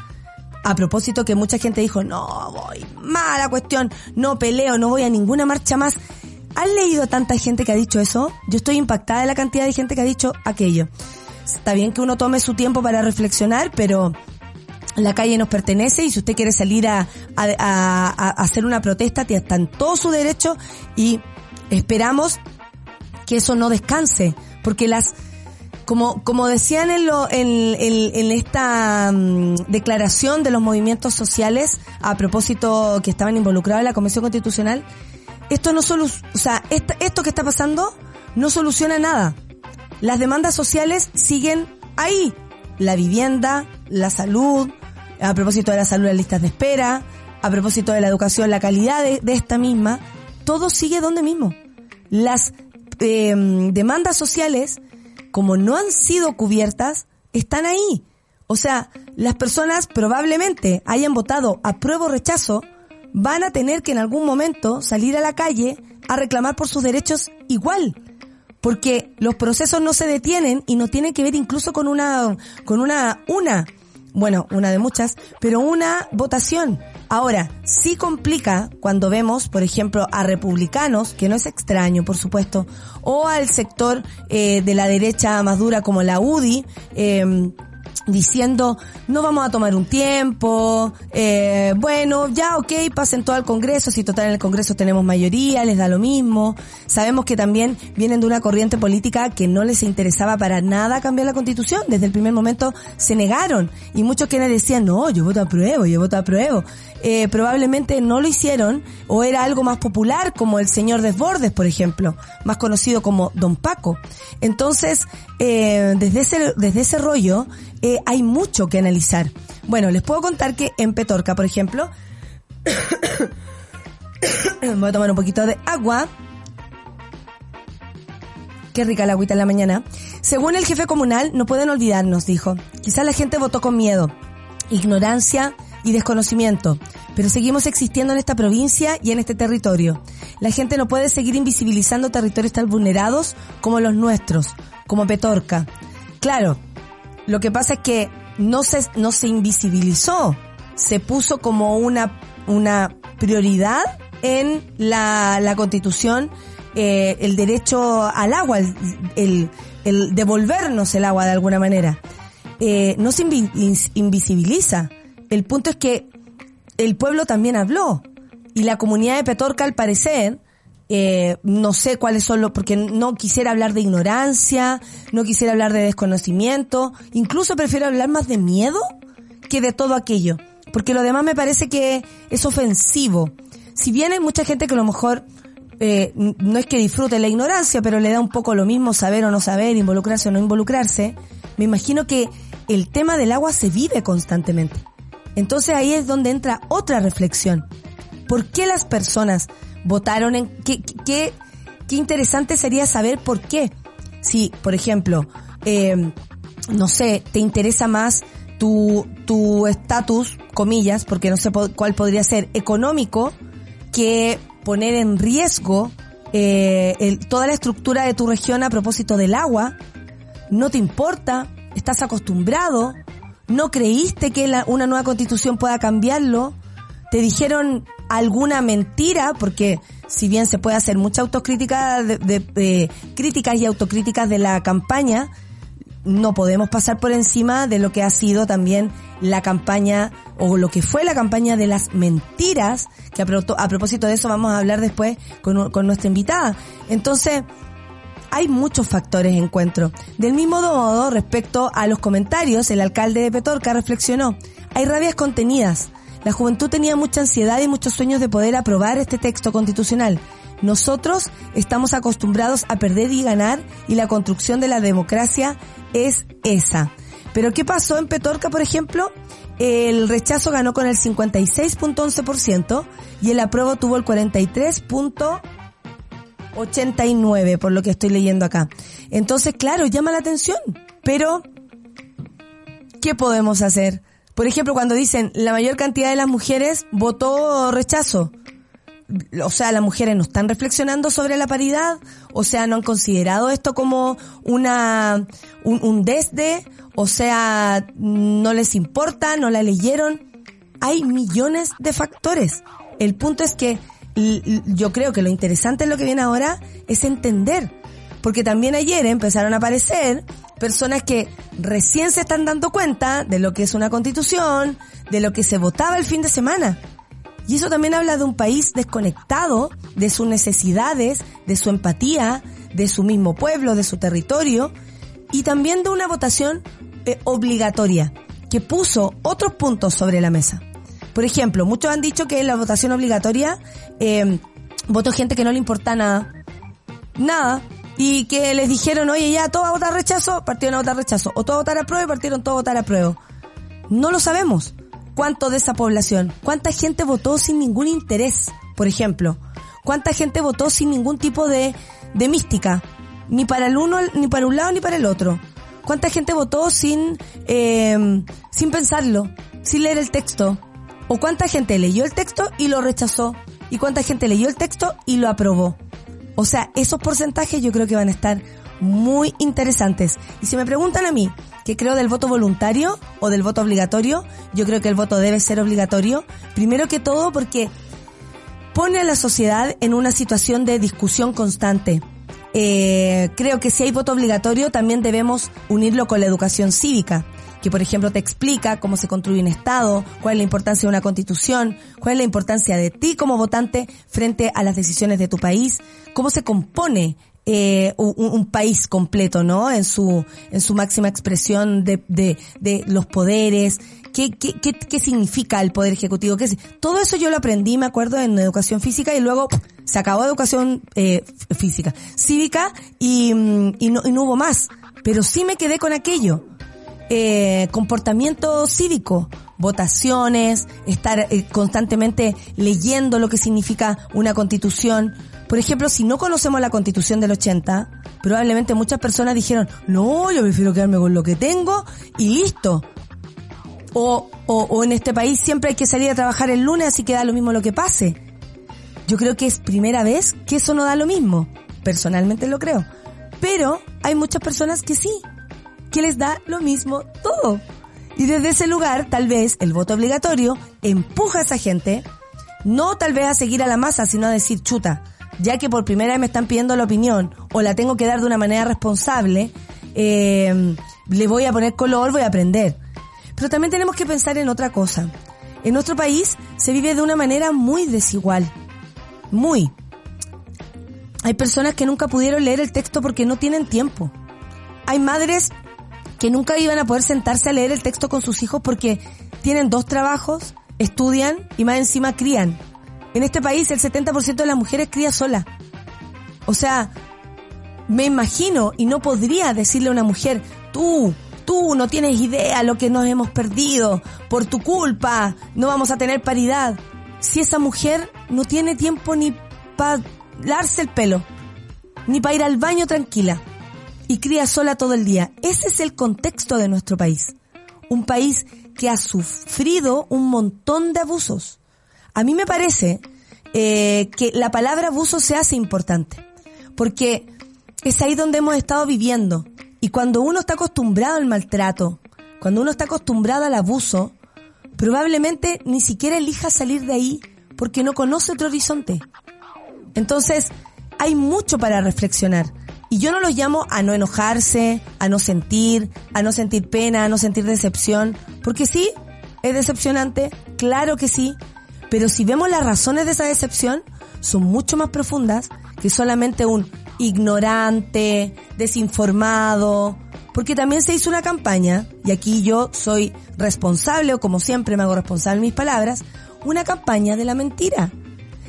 a propósito que mucha gente dijo, no voy, mala cuestión, no peleo, no voy a ninguna marcha más. ¿Han leído tanta gente que ha dicho eso? Yo estoy impactada de la cantidad de gente que ha dicho aquello. Está bien que uno tome su tiempo para reflexionar, pero la calle nos pertenece y si usted quiere salir a, hacer una protesta, está en todo su derecho y esperamos que eso no descanse, porque las como, como decían en, lo, en, en, esta mm, declaración de los movimientos sociales a propósito que estaban involucrados en la Convención Constitucional, esto no solo, o sea, esto, esto que está pasando no soluciona nada. Las demandas sociales siguen ahí. La vivienda, la salud, a propósito de la salud, las listas de espera, a propósito de la educación, la calidad de, esta misma, todo sigue donde mismo. Las eh, demandas sociales como no han sido cubiertas, están ahí. O sea, las personas probablemente hayan votado apruebo o rechazo, van a tener que en algún momento salir a la calle a reclamar por sus derechos igual. Porque los procesos no se detienen y no tienen que ver incluso con una, con una, una, bueno, una de muchas, pero una votación. Ahora, sí complica cuando vemos, por ejemplo, a republicanos, que no es extraño, por supuesto, o al sector eh, de la derecha más dura como la UDI, eh, diciendo no vamos a tomar un tiempo, eh, bueno, ya ok, pasen todo al Congreso, si total en el Congreso tenemos mayoría, les da lo mismo. Sabemos que también vienen de una corriente política que no les interesaba para nada cambiar la constitución, desde el primer momento se negaron y muchos quienes decían, no, yo voto a prueba, yo voto a prueba. Eh, probablemente no lo hicieron o era algo más popular como el señor Desbordes, por ejemplo, más conocido como Don Paco. Entonces, eh, desde ese, desde ese rollo, eh, hay mucho que analizar. Bueno, les puedo contar que en Petorca, por ejemplo, <coughs> voy a tomar un poquito de agua. Qué rica la agüita en la mañana. Según el jefe comunal, no pueden olvidarnos, dijo. Quizás la gente votó con miedo, ignorancia y desconocimiento, pero seguimos existiendo en esta provincia y en este territorio. La gente no puede seguir invisibilizando territorios tan vulnerados como los nuestros, como Petorca. Claro, lo que pasa es que no se, no se invisibilizó, se puso como una, una prioridad en la, la constitución eh, el derecho al agua, el, el, devolvernos el agua de alguna manera. Eh, no se invisibiliza. El punto es que el pueblo también habló y la comunidad de Petorca al parecer eh, no sé cuáles son los, porque no quisiera hablar de ignorancia, no quisiera hablar de desconocimiento, incluso prefiero hablar más de miedo que de todo aquello, porque lo demás me parece que es ofensivo. Si bien hay mucha gente que a lo mejor eh, no es que disfrute la ignorancia, pero le da un poco lo mismo saber o no saber, involucrarse o no involucrarse, me imagino que el tema del agua se vive constantemente. Entonces ahí es donde entra otra reflexión. ¿Por qué las personas votaron en qué, qué, qué interesante sería saber por qué. Si, por ejemplo, eh, no sé, te interesa más tu tu estatus, comillas, porque no sé cuál podría ser económico, que poner en riesgo eh, el, toda la estructura de tu región a propósito del agua, no te importa, estás acostumbrado, no creíste que la, una nueva constitución pueda cambiarlo, te dijeron alguna mentira, porque si bien se puede hacer mucha autocrítica de, críticas y autocríticas de la campaña, no podemos pasar por encima de lo que ha sido también la campaña o lo que fue la campaña de las mentiras, que a, propósito de eso vamos a hablar después con nuestra invitada. Entonces, hay muchos factores de encuentro. Del mismo modo, respecto a los comentarios, el alcalde de Petorca reflexionó, hay rabias contenidas, la juventud tenía mucha ansiedad y muchos sueños de poder aprobar este texto constitucional. Nosotros estamos acostumbrados a perder y ganar y la construcción de la democracia es esa. Pero ¿qué pasó en Petorca, por ejemplo? El rechazo ganó con el 56.11% y el apruebo tuvo el 43.89%, por lo que estoy leyendo acá. Entonces, claro, llama la atención, pero ¿qué podemos hacer? Por ejemplo, cuando dicen la mayor cantidad de las mujeres votó rechazo. O sea, las mujeres no están reflexionando sobre la paridad, o sea, no han considerado esto como una un, un desde, o sea, no les importa, no la leyeron. Hay millones de factores. El punto es que yo creo que lo interesante en lo que viene ahora es entender, porque también ayer empezaron a aparecer personas que recién se están dando cuenta de lo que es una constitución, de lo que se votaba el fin de semana. Y eso también habla de un país desconectado de sus necesidades, de su empatía, de su mismo pueblo, de su territorio, y también de una votación eh, obligatoria, que puso otros puntos sobre la mesa. Por ejemplo, muchos han dicho que la votación obligatoria eh, votó gente que no le importa nada. Nada, y que les dijeron, oye, ya, todo a votar rechazo, partieron a votar rechazo, o todo a votar a prueba, partieron todo a votar a prueba. No lo sabemos. ¿Cuánto de esa población? ¿Cuánta gente votó sin ningún interés, por ejemplo? ¿Cuánta gente votó sin ningún tipo de, de mística? Ni para el uno, ni para un lado, ni para el otro. ¿Cuánta gente votó sin, eh, sin pensarlo, sin leer el texto? ¿O cuánta gente leyó el texto y lo rechazó? ¿Y cuánta gente leyó el texto y lo aprobó? O sea, esos porcentajes yo creo que van a estar muy interesantes. Y si me preguntan a mí, ¿qué creo del voto voluntario o del voto obligatorio? Yo creo que el voto debe ser obligatorio. Primero que todo porque pone a la sociedad en una situación de discusión constante. Eh, creo que si hay voto obligatorio también debemos unirlo con la educación cívica que por ejemplo te explica cómo se construye un Estado, cuál es la importancia de una constitución, cuál es la importancia de ti como votante frente a las decisiones de tu país, cómo se compone eh, un, país completo, ¿no? En su, en su máxima expresión de, de, de los poderes, ¿Qué, qué, qué, qué significa el poder ejecutivo? ¿Qué, todo eso yo lo aprendí, me acuerdo, en educación física y luego se acabó educación eh, física, cívica y, mm, y, no, y no hubo más. Pero sí me quedé con aquello. Eh, comportamiento cívico, votaciones, estar eh, constantemente leyendo lo que significa una constitución. Por ejemplo, si no conocemos la constitución del 80, probablemente muchas personas dijeron, no, yo prefiero quedarme con lo que tengo y listo. O, o, o en este país siempre hay que salir a trabajar el lunes, así que da lo mismo lo que pase. Yo creo que es primera vez que eso no da lo mismo. Personalmente lo creo. Pero hay muchas personas que sí, que les da lo mismo todo. Y desde ese lugar, tal vez el voto obligatorio empuja a esa gente, no tal vez a seguir a la masa, sino a decir chuta, ya que por primera vez me están pidiendo la opinión o la tengo que dar de una manera responsable, eh, le voy a poner color, voy a aprender. Pero también tenemos que pensar en otra cosa. En nuestro país se vive de una manera muy desigual. Muy. Hay personas que nunca pudieron leer el texto porque no tienen tiempo. Hay madres que nunca iban a poder sentarse a leer el texto con sus hijos porque tienen dos trabajos, estudian y más encima crían. En este país el 70% de las mujeres cría sola. O sea, me imagino y no podría decirle a una mujer, tú, tú no tienes idea lo que nos hemos perdido, por tu culpa, no vamos a tener paridad. Si esa mujer no tiene tiempo ni para darse el pelo, ni para ir al baño tranquila, y cría sola todo el día. Ese es el contexto de nuestro país. Un país que ha sufrido un montón de abusos. A mí me parece eh, que la palabra abuso se hace importante, porque es ahí donde hemos estado viviendo. Y cuando uno está acostumbrado al maltrato, cuando uno está acostumbrado al abuso, probablemente ni siquiera elija salir de ahí porque no conoce otro horizonte. Entonces, hay mucho para reflexionar. Y yo no los llamo a no enojarse, a no sentir, a no sentir pena, a no sentir decepción, porque sí, es decepcionante, claro que sí, pero si vemos las razones de esa decepción, son mucho más profundas que solamente un ignorante, desinformado, porque también se hizo una campaña, y aquí yo soy responsable, o como siempre me hago responsable en mis palabras, una campaña de la mentira.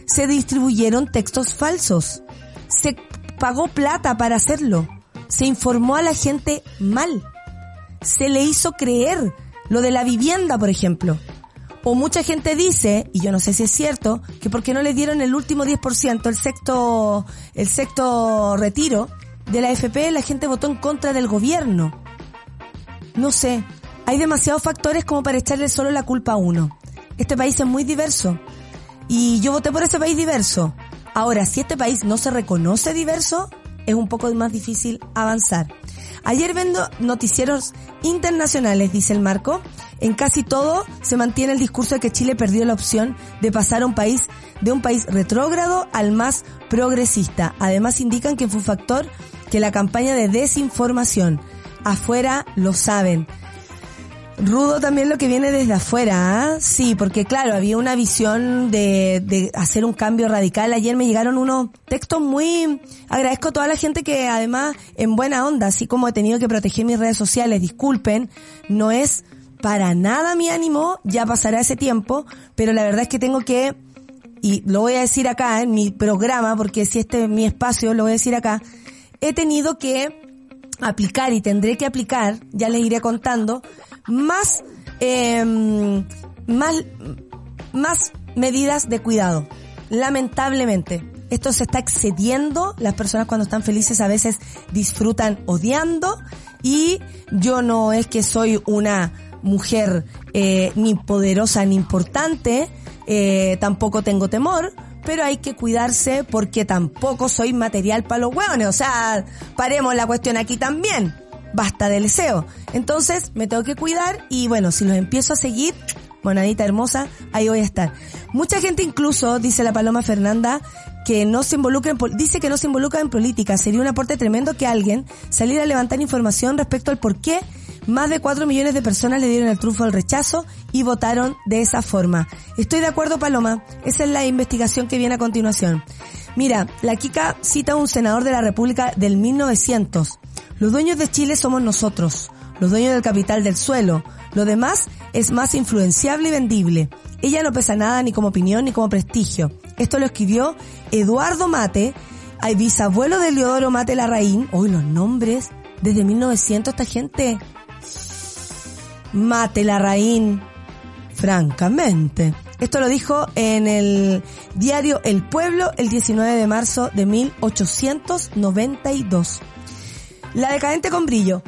Se distribuyeron textos falsos. Se pagó plata para hacerlo. Se informó a la gente mal. Se le hizo creer lo de la vivienda, por ejemplo. O mucha gente dice, y yo no sé si es cierto, que porque no le dieron el último 10%, el sexto, el sexto retiro de la FP, la gente votó en contra del gobierno. No sé, hay demasiados factores como para echarle solo la culpa a uno. Este país es muy diverso. Y yo voté por ese país diverso. Ahora, si este país no se reconoce diverso, es un poco más difícil avanzar. Ayer vendo noticieros internacionales, dice el marco. En casi todo se mantiene el discurso de que Chile perdió la opción de pasar a un país, de un país retrógrado al más progresista. Además indican que fue un factor que la campaña de desinformación. Afuera lo saben. Rudo también lo que viene desde afuera, ¿ah? Sí, porque claro, había una visión de, de hacer un cambio radical. Ayer me llegaron unos textos muy... Agradezco a toda la gente que además en buena onda, así como he tenido que proteger mis redes sociales, disculpen, no es para nada mi ánimo, ya pasará ese tiempo, pero la verdad es que tengo que, y lo voy a decir acá en mi programa, porque si este es mi espacio, lo voy a decir acá, he tenido que aplicar y tendré que aplicar, ya les iré contando, más, eh, más, más medidas de cuidado. Lamentablemente. Esto se está excediendo. Las personas cuando están felices a veces disfrutan odiando. Y yo no es que soy una mujer eh, ni poderosa ni importante. Eh, tampoco tengo temor pero hay que cuidarse porque tampoco soy material para los hueones. O sea, paremos la cuestión aquí también. Basta del deseo. Entonces, me tengo que cuidar y bueno, si los empiezo a seguir, monadita hermosa, ahí voy a estar. Mucha gente incluso, dice la Paloma Fernanda, que no se involucra en, dice que no se involucra en política. Sería un aporte tremendo que alguien saliera a levantar información respecto al por qué más de 4 millones de personas le dieron el trufo al rechazo y votaron de esa forma. Estoy de acuerdo, Paloma. Esa es la investigación que viene a continuación. Mira, la Kika cita a un senador de la República del 1900. Los dueños de Chile somos nosotros, los dueños del capital del suelo. Lo demás es más influenciable y vendible. Ella no pesa nada ni como opinión ni como prestigio. Esto lo escribió Eduardo Mate, bisabuelo de Leodoro Mate Larraín. Hoy los nombres, desde 1900 esta gente. Mate la raín. Francamente. Esto lo dijo en el diario El Pueblo el 19 de marzo de 1892. La decadente con brillo.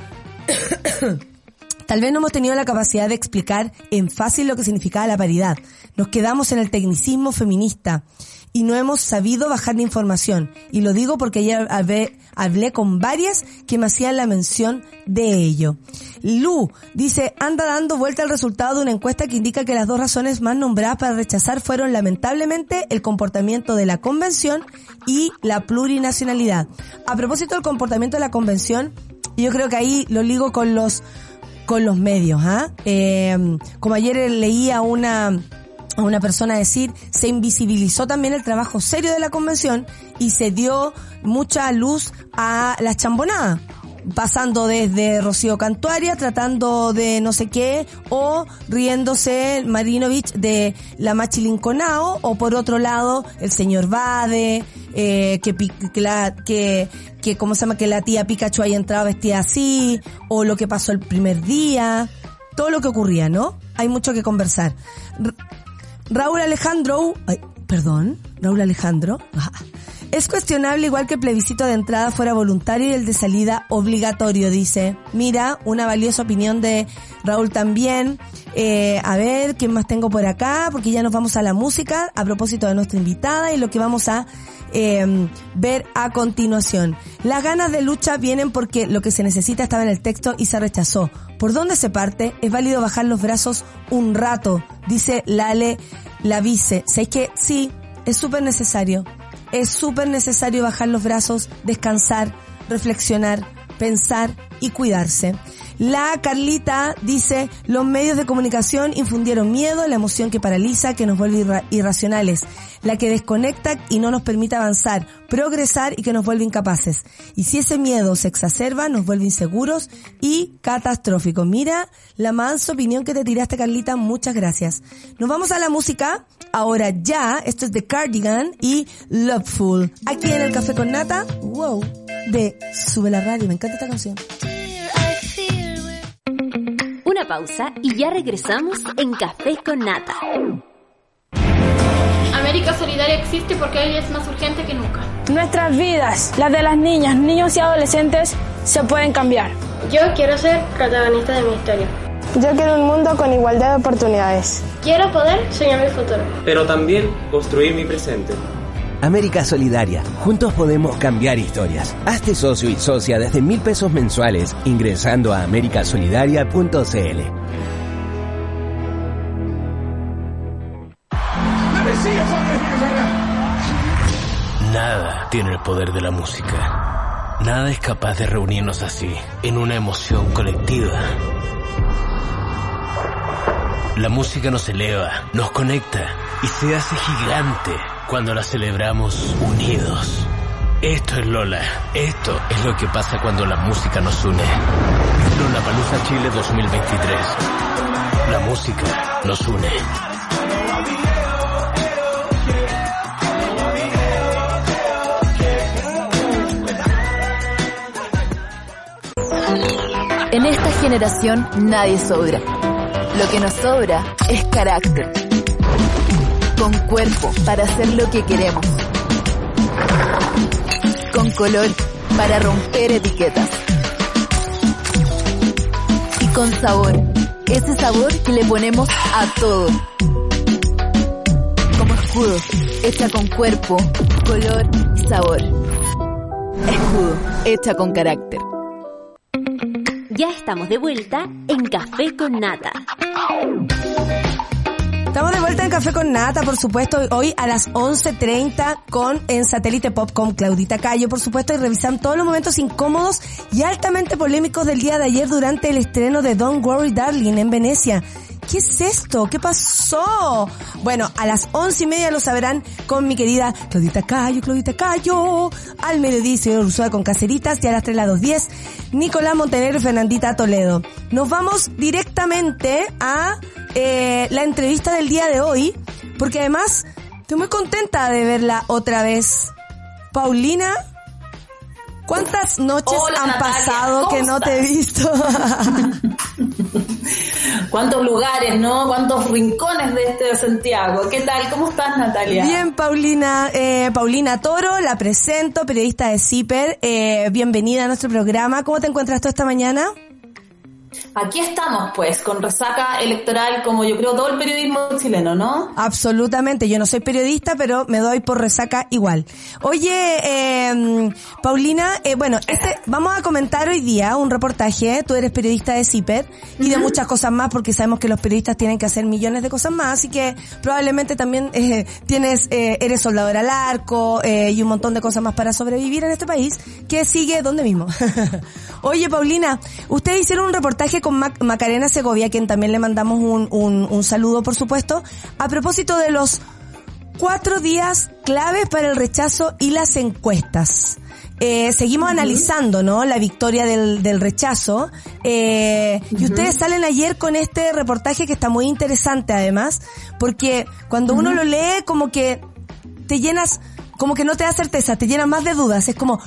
<coughs> Tal vez no hemos tenido la capacidad de explicar en fácil lo que significaba la paridad. Nos quedamos en el tecnicismo feminista y no hemos sabido bajar la información. Y lo digo porque ayer hablé, con varias que me hacían la mención de ello. Lu dice, anda dando vuelta el resultado de una encuesta que indica que las dos razones más nombradas para rechazar fueron lamentablemente el comportamiento de la convención y la plurinacionalidad. A propósito del comportamiento de la convención, yo creo que ahí lo ligo con los con los medios, ¿ah? Eh, como ayer leía una a una persona decir, se invisibilizó también el trabajo serio de la convención y se dio mucha luz a la chambonada pasando desde Rocío Cantuaria, tratando de no sé qué, o riéndose Marinovich de la Machilinconao, o por otro lado, el señor Bade, eh, que, que, la, que, que, ¿cómo se llama? Que la tía Pikachu haya entrado vestida así, o lo que pasó el primer día, todo lo que ocurría, ¿no? Hay mucho que conversar. Raúl Alejandro, ay, perdón, Raúl Alejandro, es cuestionable igual que el plebiscito de entrada fuera voluntario y el de salida obligatorio, dice. Mira, una valiosa opinión de Raúl también. Eh, a ver, ¿quién más tengo por acá? Porque ya nos vamos a la música a propósito de nuestra invitada y lo que vamos a eh, ver a continuación. Las ganas de lucha vienen porque lo que se necesita estaba en el texto y se rechazó. ¿Por dónde se parte? Es válido bajar los brazos un rato, dice Lale la vice. ¿Sabes que sí? Es súper necesario es súper necesario bajar los brazos, descansar, reflexionar, pensar y cuidarse. La Carlita dice, los medios de comunicación infundieron miedo, la emoción que paraliza, que nos vuelve irracionales, la que desconecta y no nos permite avanzar, progresar y que nos vuelve incapaces. Y si ese miedo se exacerba, nos vuelve inseguros y catastróficos. Mira la mansa opinión que te tiraste, Carlita, muchas gracias. Nos vamos a la música, ahora ya, esto es The Cardigan y Loveful, aquí en el Café con Nata, wow, de Sube la Radio, me encanta esta canción pausa y ya regresamos en Café con Nata. América Solidaria existe porque hoy es más urgente que nunca. Nuestras vidas, las de las niñas, niños y adolescentes, se pueden cambiar. Yo quiero ser protagonista de mi historia. Yo quiero un mundo con igualdad de oportunidades. Quiero poder soñar mi futuro. Pero también construir mi presente. América Solidaria. Juntos podemos cambiar historias. Hazte socio y socia desde mil pesos mensuales ingresando a americasolidaria.cl. Nada tiene el poder de la música. Nada es capaz de reunirnos así, en una emoción colectiva. La música nos eleva, nos conecta y se hace gigante cuando la celebramos unidos. Esto es Lola. Esto es lo que pasa cuando la música nos une. Lola Palusa Chile 2023. La música nos une. En esta generación nadie sobra. Lo que nos sobra es carácter con cuerpo para hacer lo que queremos. Con color para romper etiquetas. Y con sabor. Ese sabor que le ponemos a todo. Como escudo. Hecha con cuerpo, color sabor. Escudo. Hecha con carácter. Ya estamos de vuelta en Café con Nata. Estamos de vuelta en Café con Nata, por supuesto, hoy a las 11.30 con en Satélite Pop con Claudita Cayo, por supuesto, y revisan todos los momentos incómodos y altamente polémicos del día de ayer durante el estreno de Don't Worry Darling en Venecia. ¿Qué es esto? ¿Qué pasó? Bueno, a las once y media lo sabrán con mi querida Claudita Cayo, Claudita Cayo. Al mediodía, señor Ursula con Caseritas y a las tres, las dos diez, Nicolás Montenegro y Fernandita Toledo. Nos vamos directamente a eh, la entrevista del día de hoy, porque además estoy muy contenta de verla otra vez. Paulina, ¿cuántas noches han pasado que no te he visto? <laughs> <laughs> cuántos lugares, ¿no? Cuántos rincones de este Santiago. ¿Qué tal? ¿Cómo estás, Natalia? Bien, Paulina, eh, Paulina Toro, la presento, periodista de CIPER. Eh, bienvenida a nuestro programa. ¿Cómo te encuentras tú esta mañana? Aquí estamos, pues, con resaca electoral como yo creo todo el periodismo chileno, ¿no? Absolutamente. Yo no soy periodista, pero me doy por resaca igual. Oye, eh, Paulina, eh, bueno, este, vamos a comentar hoy día un reportaje. Tú eres periodista de CIPER y de muchas cosas más, porque sabemos que los periodistas tienen que hacer millones de cosas más, así que probablemente también eh, tienes, eh, eres soldador al arco eh, y un montón de cosas más para sobrevivir en este país que sigue donde mismo. <laughs> Oye, Paulina, ustedes hicieron un reportaje con Macarena Segovia, a quien también le mandamos un, un, un saludo, por supuesto, a propósito de los cuatro días claves para el rechazo y las encuestas. Eh, seguimos analizando, ¿no? La victoria del, del rechazo. Eh, Y ustedes salen ayer con este reportaje que está muy interesante además, porque cuando uno lo lee como que te llenas, como que no te da certeza, te llenas más de dudas. Es como,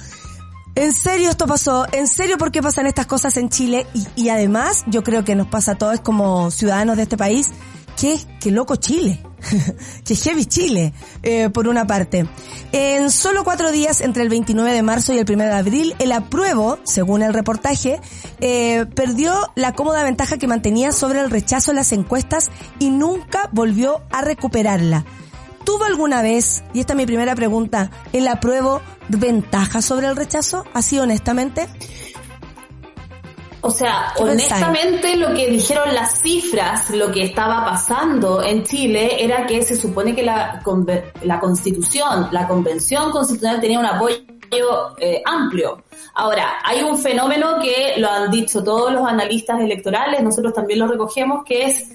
¿En serio esto pasó? ¿En serio por qué pasan estas cosas en Chile? Y, y además, yo creo que nos pasa a todos como ciudadanos de este país, que, que loco Chile. <laughs> que heavy Chile, eh, por una parte. En solo cuatro días, entre el 29 de marzo y el 1 de abril, el apruebo, según el reportaje, eh, perdió la cómoda ventaja que mantenía sobre el rechazo en las encuestas y nunca volvió a recuperarla. ¿Tuvo alguna vez, y esta es mi primera pregunta, el apruebo ventaja sobre el rechazo? Así honestamente. O sea, honestamente lo que dijeron las cifras, lo que estaba pasando en Chile era que se supone que la, la constitución, la convención constitucional tenía un apoyo eh, amplio. Ahora, hay un fenómeno que lo han dicho todos los analistas electorales, nosotros también lo recogemos, que es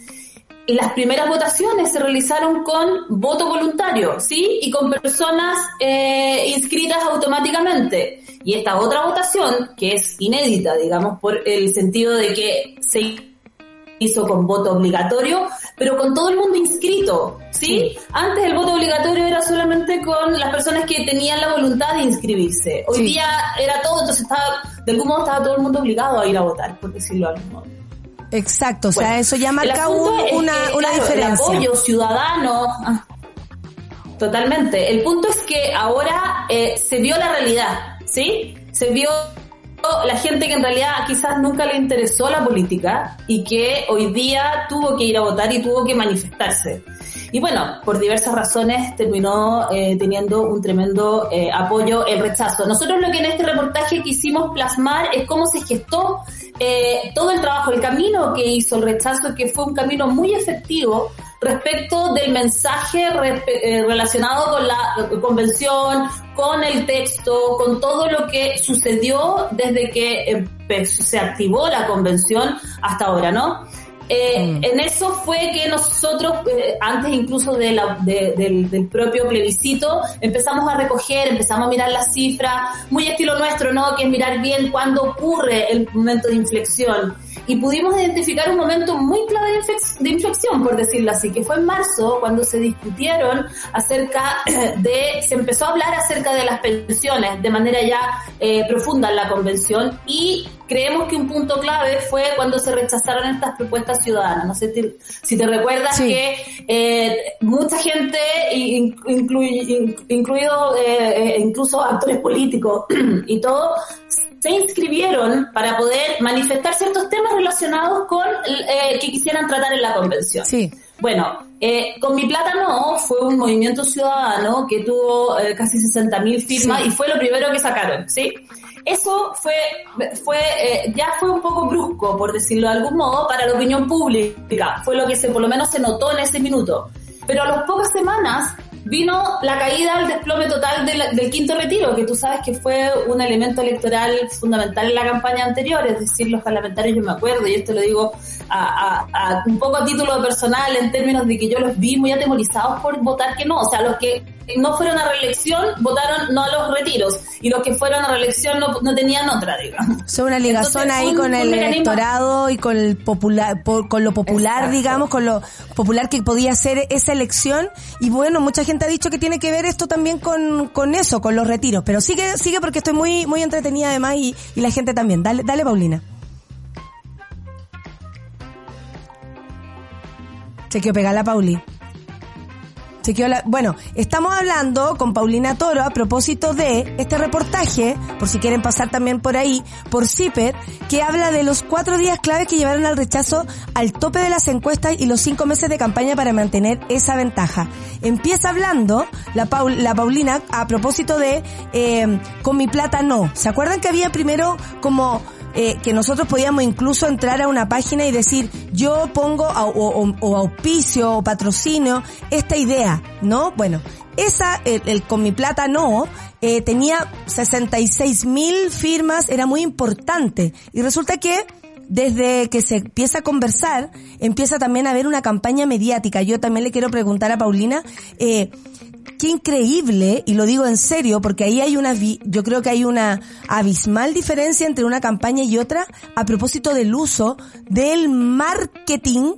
las primeras votaciones se realizaron con voto voluntario, ¿sí? Y con personas eh, inscritas automáticamente. Y esta otra votación, que es inédita, digamos, por el sentido de que se hizo con voto obligatorio, pero con todo el mundo inscrito, ¿sí? Antes el voto obligatorio era solamente con las personas que tenían la voluntad de inscribirse. Hoy día era todo, entonces estaba, de algún modo estaba todo el mundo obligado a ir a votar, por decirlo de algún modo. Exacto, o sea, eso ya marca un, una, que, una claro, diferencia. El apoyo ciudadano. ah, totalmente. El punto es que ahora eh, se vio la realidad, ¿sí? Se vio la gente que en realidad quizás nunca le interesó la política y que hoy día tuvo que ir a votar y tuvo que manifestarse. Y bueno, por diversas razones terminó eh, teniendo un tremendo eh, apoyo el rechazo. Nosotros lo que en este reportaje quisimos plasmar es cómo se gestó eh, todo el trabajo, el camino que hizo el rechazo, que fue un camino muy efectivo respecto del mensaje eh, relacionado con la convención, con el texto, con todo lo que sucedió desde que empezó, se activó la convención hasta ahora, ¿no? Eh, mm. En eso fue que nosotros, eh, antes incluso de la, de, del, del, propio plebiscito, empezamos a recoger, empezamos a mirar las cifras, muy estilo nuestro, ¿no? Que es mirar bien cuándo ocurre el momento de inflexión. Y pudimos identificar un momento muy clave de, de inflexión, por decirlo así, que fue en marzo, cuando se discutieron acerca <clears throat> de, se empezó a hablar acerca de las pensiones de manera ya eh, profunda en la convención y creemos que un punto clave fue cuando se rechazaron estas propuestas ciudadanas. No sé te, si te recuerdas sí. que eh, mucha gente, inclu, incluido eh, incluso actores políticos <clears throat> y todo, se inscribieron para poder manifestar ciertos temas relacionados con eh, que quisieran tratar en la convención. Sí. Bueno, eh, con mi plata no, fue un movimiento ciudadano que tuvo eh, casi 60.000 firmas sí. y fue lo primero que sacaron, ¿sí? Eso fue, fue eh, ya fue un poco brusco, por decirlo de algún modo, para la opinión pública. Fue lo que se, por lo menos se notó en ese minuto. Pero a las pocas semanas vino la caída, el desplome total del, quinto retiro, que tú sabes que fue un elemento electoral fundamental en la campaña anterior, es decir, los parlamentarios, yo me acuerdo, y esto lo digo a, a, a un poco a título personal, en términos de que yo los vi muy atemorizados por votar que no, o sea, los que no fueron a reelección votaron no a los retiros y los que fueron a reelección no, no tenían otra, digamos. Son una ligazón Entonces, ahí un, con el electorado y con el popular, por, con lo popular, Exacto. digamos, con lo popular que podía ser esa elección y bueno, mucha gente ha dicho que tiene que ver esto también con, con eso, con los retiros, pero sigue, sigue porque estoy muy, muy entretenida además y, y la gente también. Dale, dale Paulina. Se quedó pegada la Pauli. Se la... Bueno, estamos hablando con Paulina Toro a propósito de este reportaje, por si quieren pasar también por ahí, por CIPER, que habla de los cuatro días claves que llevaron al rechazo al tope de las encuestas y los cinco meses de campaña para mantener esa ventaja. Empieza hablando la Paulina a propósito de eh, con mi plata no. ¿Se acuerdan que había primero como eh, que nosotros podíamos incluso entrar a una página y decir, yo pongo o, auspicio o patrocinio esta idea, ¿no? Bueno, esa, el, con mi plata no, eh, tenía 66 mil firmas, era muy importante. Y resulta que desde que se empieza a conversar, empieza también a haber una campaña mediática. Yo también le quiero preguntar a Paulina, eh, qué increíble, y lo digo en serio, porque ahí hay una, yo creo que hay una abismal diferencia entre una campaña y otra a propósito del uso del marketing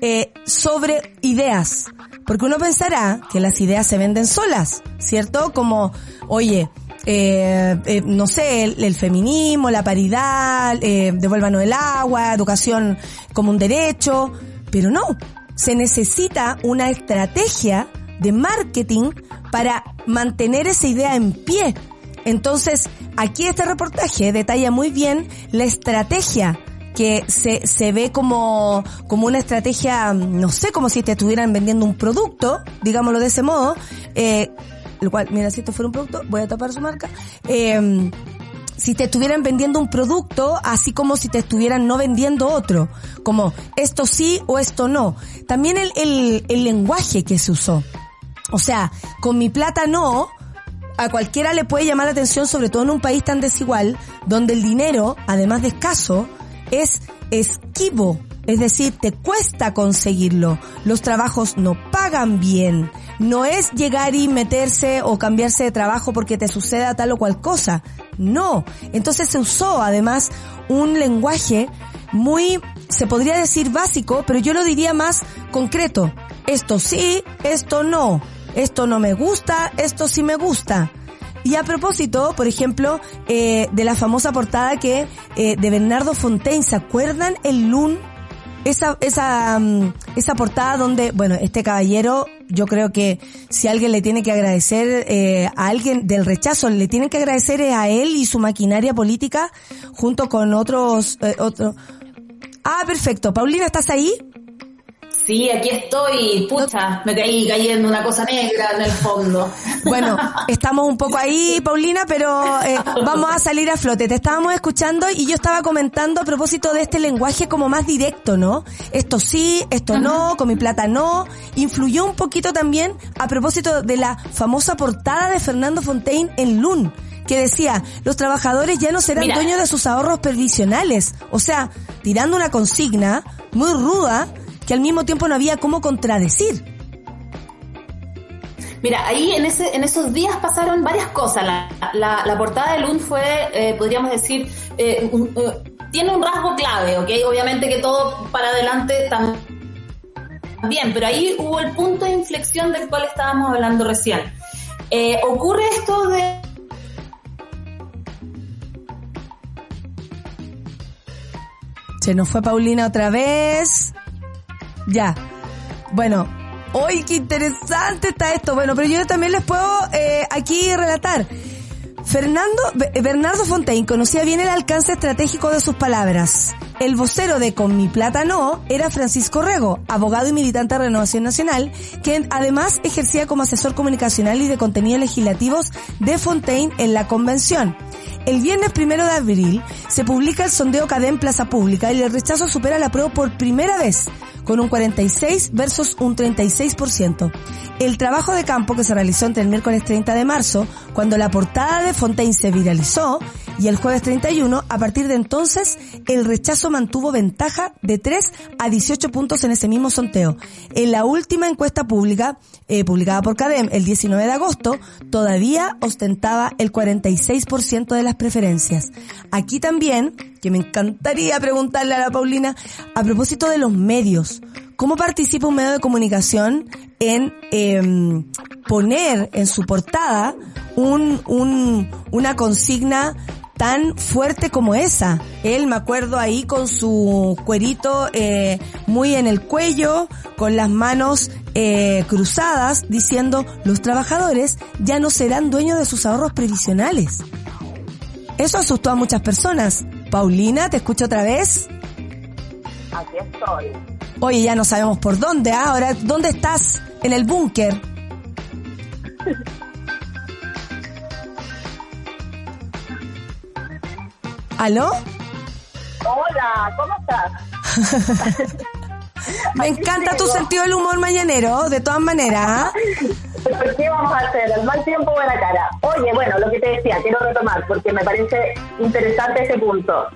eh, sobre ideas. Porque uno pensará que las ideas se venden solas, ¿cierto? Como, oye, eh, eh, no sé, el, feminismo, la paridad, eh, devuélvanos el agua, educación como un derecho, pero no, se necesita una estrategia de marketing para mantener esa idea en pie. Entonces, aquí este reportaje detalla muy bien la estrategia que se, se ve como, como una estrategia, no sé, como si te estuvieran vendiendo un producto, digámoslo de ese modo, eh, lo cual, mira, si esto fuera un producto, voy a tapar su marca, eh, si te estuvieran vendiendo un producto, así como si te estuvieran no vendiendo otro, como esto sí o esto no. También el, el, el lenguaje que se usó. O sea, con mi plata no, a cualquiera le puede llamar la atención, sobre todo en un país tan desigual, donde el dinero, además de escaso, es esquivo. Es decir, te cuesta conseguirlo. Los trabajos no pagan bien. No es llegar y meterse o cambiarse de trabajo porque te suceda tal o cual cosa. No. Entonces se usó además un lenguaje muy, se podría decir básico, pero yo lo diría más concreto. Esto sí, esto no esto no me gusta, esto sí me gusta. Y a propósito, por ejemplo, eh, de la famosa portada que eh, de Bernardo Fontaine, ¿se acuerdan el LUN? Esa, esa, mm, esa portada donde, bueno, este caballero, yo creo que si alguien le tiene que agradecer eh, a alguien del rechazo, le tienen que agradecer a él y su maquinaria política junto con otros, eh, otros. Ah, perfecto. Paulina, ¿estás ahí? Sí, aquí estoy, pucha, me caí cayendo una cosa negra en el fondo. <laughs> Bueno, estamos un poco ahí, Paulina, pero eh, vamos a salir a flote. Te estábamos escuchando y yo estaba comentando a propósito de este lenguaje como más directo, ¿no? Esto sí, esto no, con mi plata no. Influyó un poquito también a propósito de la famosa portada de Fernando Fontaine en Lun que decía, los trabajadores ya no serán dueños de sus ahorros previsionales. O sea, tirando una consigna muy ruda que al mismo tiempo no había cómo contradecir. Mira, ahí en, ese, en esos días pasaron varias cosas. La, la, portada de Lund fue, eh, podríamos decir, eh, eh, tiene un rasgo clave, ¿ok? Obviamente que todo para adelante también, pero ahí hubo el punto de inflexión del cual estábamos hablando recién. ocurre esto de... Se nos fue Paulina otra vez. Ya. Bueno, hoy qué interesante está esto. Bueno, pero yo también les puedo eh, aquí relatar. Fernando, Bernardo Fontaine conocía bien el alcance estratégico de sus palabras. El vocero de Con mi plata no era Francisco Rego, abogado y militante de Renovación Nacional, quien además ejercía como asesor comunicacional y de contenidos legislativos de Fontaine en la convención. El viernes primero de abril se publica el sondeo Cadem Plaza Pública y el rechazo supera la prueba por primera vez, con un 46 versus un 36%. El trabajo de campo que se realizó entre el miércoles 30 de marzo, cuando la portada de Fontaine se viralizó, y el jueves 31, a partir de entonces, el rechazo mantuvo ventaja de 3 a 18 puntos en ese mismo sondeo. En la última encuesta pública, eh, publicada por CADEM el 19 de agosto, todavía ostentaba el 46% de las preferencias. Aquí también, que me encantaría preguntarle a la Paulina, a propósito de los medios, ¿cómo participa un medio de comunicación en eh, poner en su portada un, un, una consigna tan fuerte como esa. Él, me acuerdo ahí con su cuerito eh, muy en el cuello, con las manos eh, cruzadas, diciendo, los trabajadores ya no serán dueños de sus ahorros previsionales. Eso asustó a muchas personas. Paulina, ¿te escucho otra vez? Aquí estoy. Oye, ya no sabemos por dónde, ¿ah? ahora, ¿dónde estás? En el búnker. <laughs> ¿Aló? Hola, ¿cómo estás? <laughs> Me encanta tu sentido del humor mañanero, de todas maneras. <laughs> ¿ah? ¿Qué vamos a hacer? El mal tiempo, buena cara. Oye, bueno, lo que te decía, quiero retomar porque me parece interesante ese punto.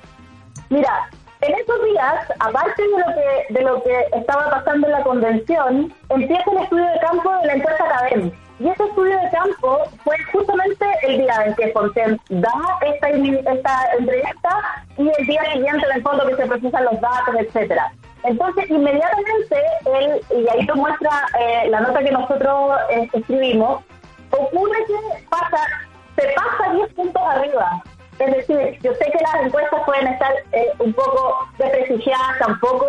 Mira, en estos días, aparte de lo que de lo que estaba pasando en la convención, empieza el estudio de campo de la empresa académica. Y ese estudio de campo fue justamente el día en que Fontaine da esta, esta entrevista y el día siguiente, en el fondo, que se procesan los datos, etcétera. Entonces, inmediatamente, él, y ahí lo muestra eh, la nota que nosotros eh, escribimos, ocurre que pasa, se pasa 10 puntos arriba. Es decir, yo sé que las encuestas pueden estar eh, un poco desprestigiadas, tampoco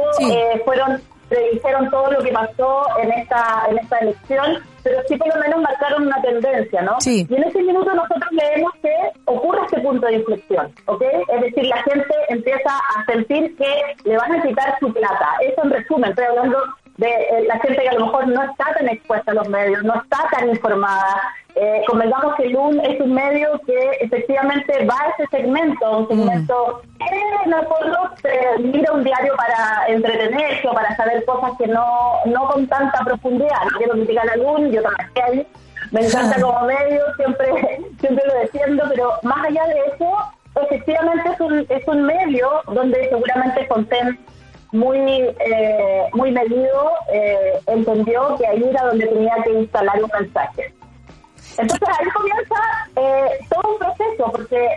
fueron predijeron todo lo que pasó en esta en esta elección, pero sí por lo menos marcaron una tendencia, ¿no? Sí. Y en ese minuto nosotros leemos que ocurre este punto de inflexión, ¿ok? Es decir, la gente empieza a sentir que le van a quitar su plata. Eso en resumen, estoy hablando de eh, la gente que a lo mejor no está tan expuesta a los medios, no está tan informada. Eh, convengamos que LUN es un medio que efectivamente va a ese segmento, un segmento que en el fondo se mira un diario para entretenerse o para saber cosas que no, no con tanta profundidad. No quiero criticar a yo trabajé ahí, me encanta como medio, siempre, <laughs> siempre lo defiendo, pero más allá de eso, efectivamente es un, es un medio donde seguramente Fontaine muy eh, muy medido eh, entendió que ahí era donde tenía que instalar un mensaje. Entonces ahí comienza eh, todo un proceso, porque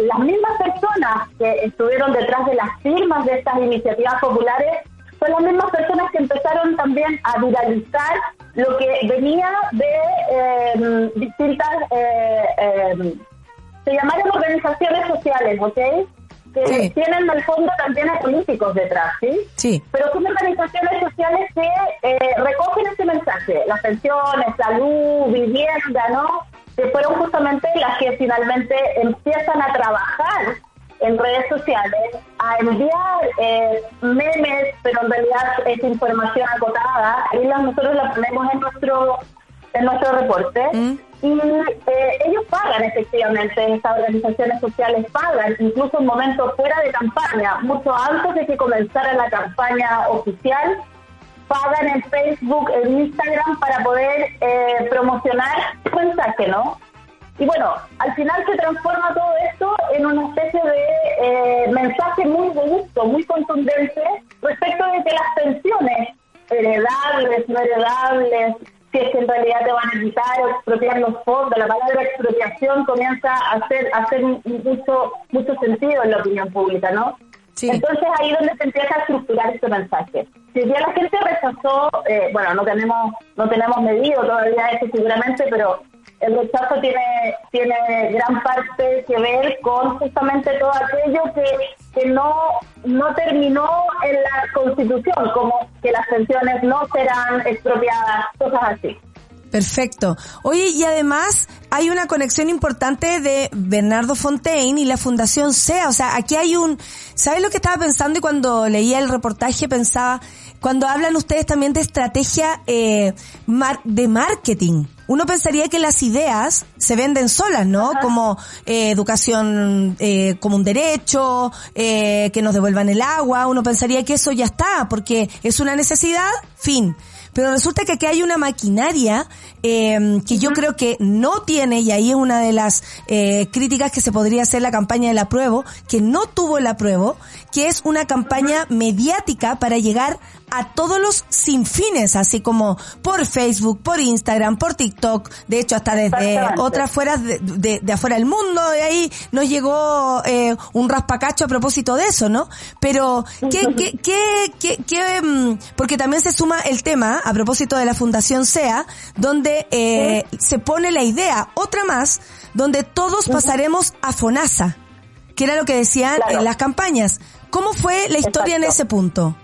las mismas personas que estuvieron detrás de las firmas de estas iniciativas populares son las mismas personas que empezaron también a viralizar lo que venía de distintas, se llamaron organizaciones sociales, ¿ok? Que tienen en el fondo también a políticos detrás, ¿sí? Sí. Pero son organizaciones sociales que eh, recogen ese mensaje, las pensiones, salud, vivienda, ¿no? Que fueron justamente las que finalmente empiezan a trabajar en redes sociales, a enviar eh, memes, pero en realidad es información acotada, y nosotros la ponemos en nuestro en nuestro reporte. Mm. Y eh, ellos pagan efectivamente, estas organizaciones sociales pagan, incluso en momentos fuera de campaña, mucho antes de que comenzara la campaña oficial, pagan en Facebook, en Instagram para poder eh, promocionar su mensaje, ¿no? Y bueno, al final se transforma todo esto en una especie de eh, mensaje muy robusto, muy contundente respecto de que las pensiones heredables, no heredables, si es que en realidad te van a quitar o expropiar los fondos. La palabra expropiación comienza a hacer, a hacer mucho, mucho sentido en la opinión pública, ¿no? Entonces ahí es donde se empieza a estructurar este mensaje. Si ya la gente rechazó, eh, bueno, no tenemos, no tenemos medido todavía eso seguramente, pero el rechazo tiene, tiene gran parte que ver con justamente todo aquello que, que no, no terminó en la Constitución, como que las pensiones no serán expropiadas, cosas así. Perfecto. Oye, y además hay una conexión importante de Bernardo Fontaine y la Fundación SEA. O sea, aquí hay un... ¿Sabes lo que estaba pensando? Y cuando leía el reportaje pensaba, cuando hablan ustedes también de estrategia eh, de marketing. Uno pensaría que las ideas se venden solas, ¿no? Como eh, educación eh, como un derecho, eh, que nos devuelvan el agua. Uno pensaría que eso ya está, porque es una necesidad, fin. Pero resulta que aquí hay una maquinaria eh, que yo creo que no tiene, y ahí es una de las eh, críticas que se podría hacer la campaña del apruebo, que no tuvo el apruebo, que es una campaña mediática para llegar a todos los sin fines, así como por Facebook, por Instagram, por TikTok, de hecho hasta desde otras fuera de, de, afuera del mundo, de ahí nos llegó eh, un raspacacho a propósito de eso, ¿no? Pero, ¿qué, qué, qué, qué, qué mm, porque también se suma el tema, a propósito de la Fundación SEA, donde eh, se pone la idea, otra más, donde todos pasaremos a FONASA. que era lo que decían en las campañas. ¿Cómo fue la historia en ese punto?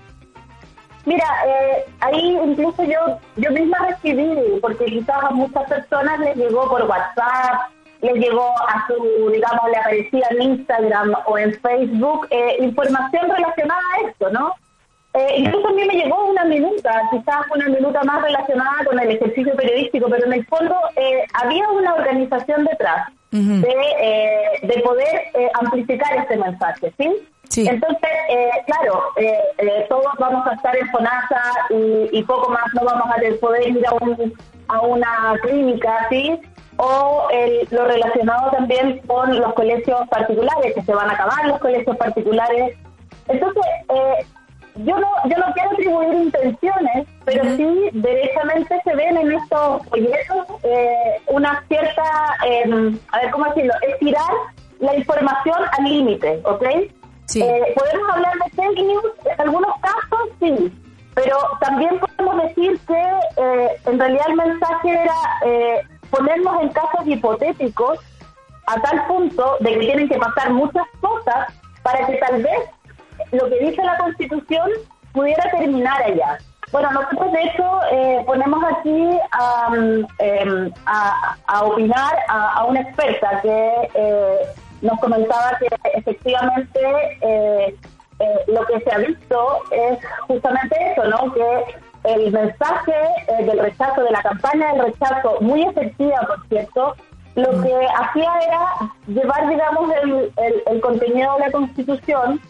Mira, eh, ahí incluso yo yo misma recibí, porque quizás a muchas personas les llegó por WhatsApp, les llegó a su, digamos, le aparecía en Instagram o en Facebook eh, información relacionada a esto, ¿no? Eh, incluso a mí me llegó una minuta, quizás una minuta más relacionada con el ejercicio periodístico, pero en el fondo eh, había una organización detrás de, de poder amplificar este mensaje, ¿sí? Entonces, eh, claro, eh, eh, todos vamos a estar en FONASA y, poco más no vamos a poder ir a, un, a una clínica, ¿sí? O lo relacionado también con los colegios particulares, que se van a acabar los colegios particulares. Entonces, yo no yo no quiero atribuir intenciones, pero sí derechamente se ven en estos proyectos una cierta, em, a ver cómo decirlo, estirar la información al límite, ¿ok? Eh, podemos hablar de fake news, en algunos casos sí, pero también podemos decir que eh, en realidad el mensaje era eh, ponernos en casos hipotéticos a tal punto de que tienen que pasar muchas cosas para que tal vez lo que dice la Constitución pudiera terminar allá. Bueno, nosotros de hecho ponemos aquí em, a, a, opinar a, una experta que nos comentaba que efectivamente eh, eh, lo que se ha visto es justamente eso, ¿no? Que el mensaje eh, del rechazo, de la campaña del rechazo, muy efectiva, por cierto, lo que hacía era llevar, digamos, el, el, contenido de la Constitución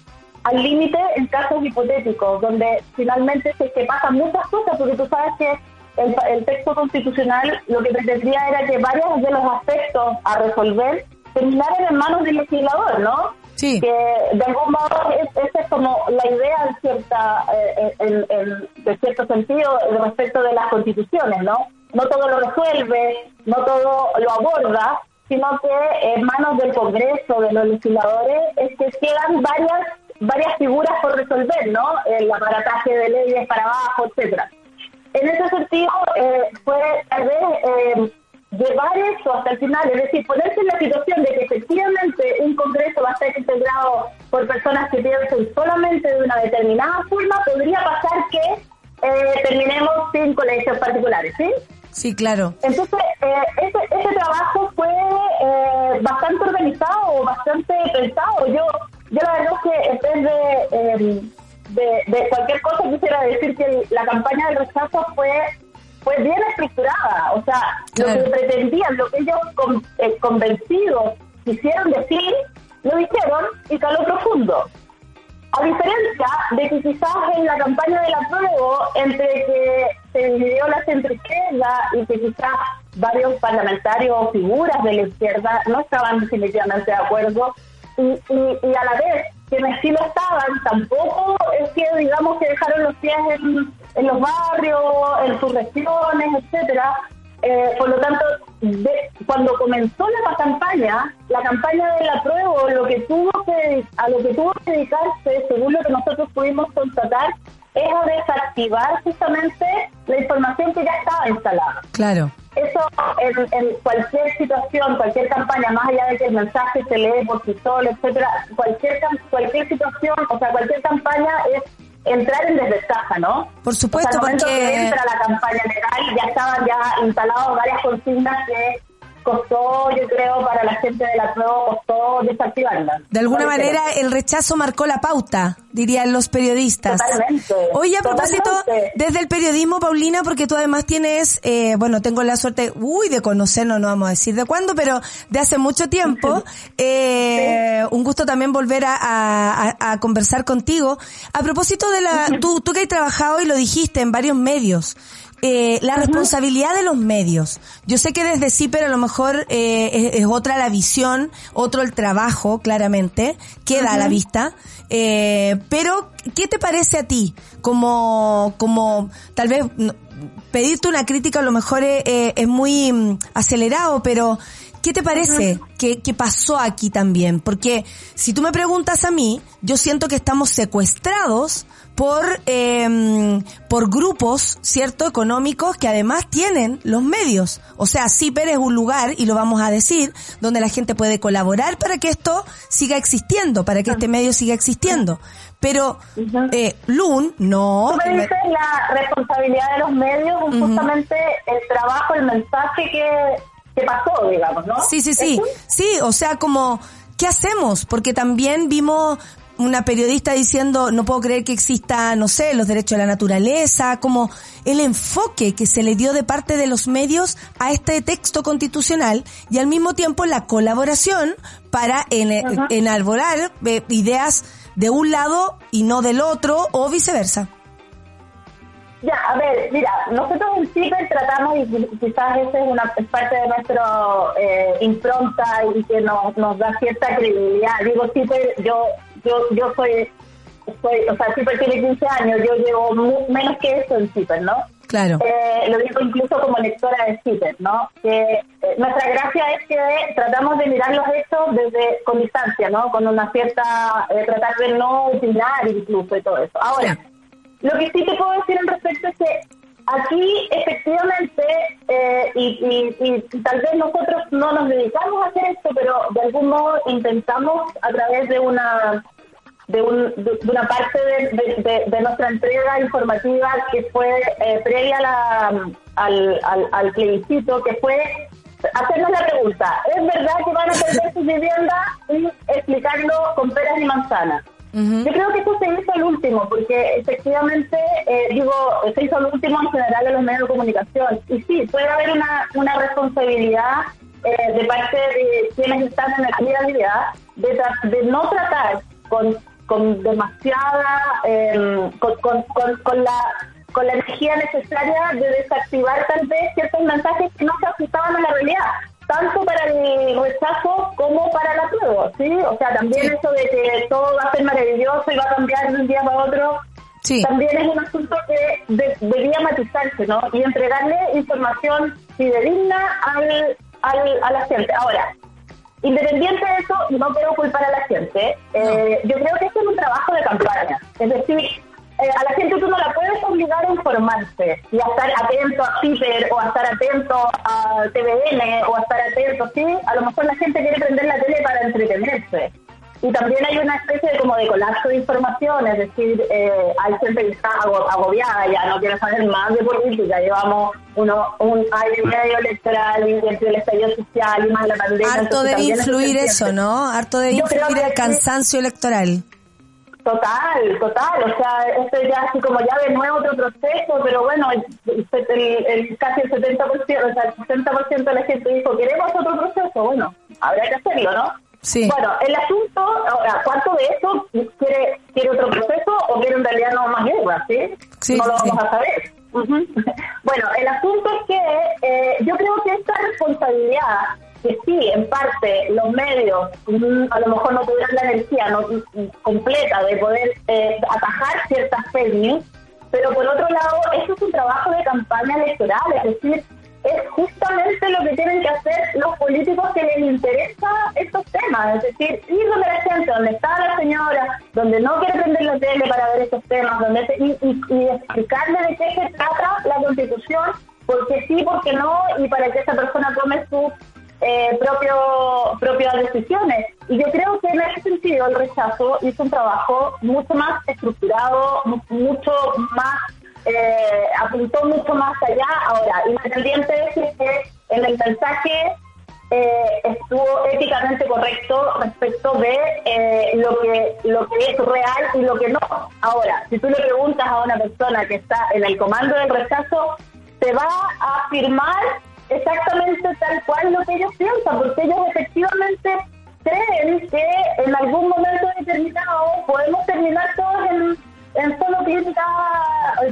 al límite en casos hipotéticos, donde finalmente se que pasan muchas cosas, porque tú sabes que el, el texto constitucional lo que pretendía era que varios de los aspectos a resolver terminar en manos del legislador, ¿no? Sí. Que de algún modo esa es como la idea en cierta, eh, en, de cierto sentido respecto de las constituciones, ¿no? No todo lo resuelve, no todo lo aborda, sino que en manos del Congreso, de los legisladores, es que quedan varias varias figuras por resolver, ¿no? El aparataje de leyes para abajo, etcétera. En ese sentido, eh, fue tal vez eh, llevar eso hasta el final, es decir, ponerse en la situación de que efectivamente un Congreso va a ser integrado por personas que piensen solamente de una determinada forma, podría pasar que eh, terminemos sin colegios particulares, ¿sí? Sí, claro. Entonces, eh, ese, ese, trabajo fue eh, bastante organizado, bastante pensado. Yo, yo la verdad es que en vez de, de, de cualquier cosa quisiera decir que la campaña del rechazo fue fue bien estructurada. O sea, lo que pretendían, lo que ellos eh, convencidos quisieron decir, lo dijeron y caló profundo. A diferencia de que quizás en la campaña del apruebo, entre que se dividió la centro-izquierda y que quizás varios parlamentarios o figuras de la izquierda no estaban definitivamente de acuerdo, y, y, a la vez quienes sí lo estaban, tampoco es que digamos que dejaron los pies en, los barrios, en sus regiones, etcétera. Eh, por lo tanto, cuando comenzó la campaña, la campaña del apruebo, lo que tuvo que a lo que tuvo que dedicarse, según lo que nosotros pudimos constatar, es a desactivar justamente la información que ya estaba instalada. Claro. Eso en, en, cualquier situación, cualquier campaña, más allá de que el mensaje se lee por sí solo, etcétera, cualquier cualquier situación, o sea, cualquier campaña es entrar en desventaja, ¿no? Por supuesto, porque... Que entra la campaña legal ya estaban ya instaladas varias consignas que costó, yo creo, para la gente de la prueba, costó desactivarla. De alguna manera, el rechazo marcó la pauta, dirían los periodistas. Totalmente. Oye, a propósito, desde el periodismo, Paulina, porque tú además tienes, eh, bueno, tengo la suerte, uy, de conocernos, no vamos a decir de cuándo, pero de hace mucho tiempo. <laughs> Eh, Un gusto también volver a, a, a, conversar contigo. A propósito de la, tú, tú que has trabajado y lo dijiste en varios medios, eh, la responsabilidad de los medios. Yo sé que desde sí, pero a lo mejor eh, es, otra la visión, otro el trabajo, claramente, queda a la vista. Eh, pero, ¿qué te parece a ti? Como, como, tal vez, pedirte una crítica a lo mejor es, es muy mm, acelerado, pero ¿qué te parece que, que pasó aquí también? Porque si tú me preguntas a mí, yo siento que estamos secuestrados por, eh, por grupos, ¿cierto?, económicos que además tienen los medios. O sea, CIPER es un lugar, y lo vamos a decir, donde la gente puede colaborar para que esto siga existiendo, para que este medio siga existiendo. Pero, eh, Lun, no. Tú me dices la responsabilidad de los medios, justamente el trabajo, el mensaje que, que pasó, digamos, ¿no? Sí, sí, sí. Sí, o sea, como, ¿qué hacemos? Porque también vimos una periodista diciendo, no puedo creer que exista, no sé, los derechos de la naturaleza, como el enfoque que se le dio de parte de los medios a este texto constitucional y al mismo tiempo la colaboración para en, enarbolar eh, ideas de un lado y no del otro o viceversa. Ya, a ver, mira, nosotros en CIPER tratamos, y quizás esa es una es parte de nuestro eh, impronta y que nos, nos da cierta credibilidad. Digo, CIPER, yo yo yo soy, soy o sea, CIPER tiene 15 años, yo llevo menos que eso en CIPER, ¿no? Claro. Eh, lo digo incluso como lectora de CIPER, ¿no? Que eh, nuestra gracia es que tratamos de mirar los hechos desde con distancia, ¿no? Con una cierta, eh, tratar de no opinar incluso y todo eso. Ahora, lo que sí te puedo decir al respecto es que aquí efectivamente, eh, y, y, tal vez nosotros no nos dedicamos a hacer esto, pero de algún modo intentamos a través de una de, un, de, una parte de, nuestra entrega informativa que fue eh, previa a la, al, al, al plebiscito, que fue hacernos la pregunta, ¿es verdad que van a perder sus viviendas? Y explicarlo con peras y manzanas. Yo creo que eso se hizo el último, porque efectivamente, eh, digo, se hizo el último en general de los medios de comunicación. Y sí, puede haber una, una responsabilidad eh, de parte de quienes están en la realidad de, no tratar con, con demasiada, eh, con, con la con la energía necesaria de desactivar tal vez ciertos mensajes que no se ajustaban a la realidad tanto para el rechazo como para la prueba, ¿sí? O sea, también eso de que todo va a ser maravilloso y va a cambiar de un día para otro, también es un asunto que debería matizarse, ¿no? Y entregarle información fidedigna al, al, a la gente. Ahora, independiente de eso, no quiero culpar a la gente, eh, yo creo que esto es un trabajo de campaña. Es decir, eh, a la gente tú no la puedes obligar a informarse y a estar atento a Twitter o a estar atento a TVN o a estar atento, sí, a lo mejor la gente quiere prender la tele para entretenerse. Y también hay una especie de como de colapso de información, es decir, eh, hay gente que está agobiada, ya no quiere saber más de política, llevamos uno, un año y medio electoral y el estallido social y más la pandemia. Harto debe influir eso, ¿no? Harto debe influir el cansancio electoral. Total, total, o sea, esto ya así como ya de nuevo otro proceso, pero bueno, el, el, casi el 70%, o sea, el 60% de la gente dijo, queremos otro proceso, bueno, habrá que hacerlo, ¿no? Sí. Bueno, el asunto, ahora, ¿cuánto de eso quiere, quiere otro proceso o quiere en realidad no más guerra, sí? sí no lo sí. vamos a saber. <laughs> bueno, el asunto es que eh, yo creo que esta responsabilidad que sí, en parte, los medios a lo mejor no tuvieran la energía no, completa de poder eh, atajar ciertas fake pero por otro lado, eso es un trabajo de campaña electoral, es decir, es justamente lo que tienen que hacer los políticos que les interesa estos temas, es decir, ir donde la gente, donde está la señora, donde no quiere prender la tele para ver estos temas, donde y, y, y explicarle de qué se trata la constitución, porque sí, porque no, y para que esa persona tome su eh, propio, propias decisiones. Y yo creo que en ese sentido el rechazo hizo un trabajo mucho más estructurado, mucho más, eh, apuntó mucho más allá. Ahora, independiente de que en el mensaje eh, estuvo éticamente correcto respecto de eh, lo que lo que es real y lo que no. Ahora, si tú le preguntas a una persona que está en el comando del rechazo, te va a afirmar exactamente tal cual lo que ellos piensan, porque ellos efectivamente creen que en algún momento determinado podemos terminar todos en, en solo clínicas,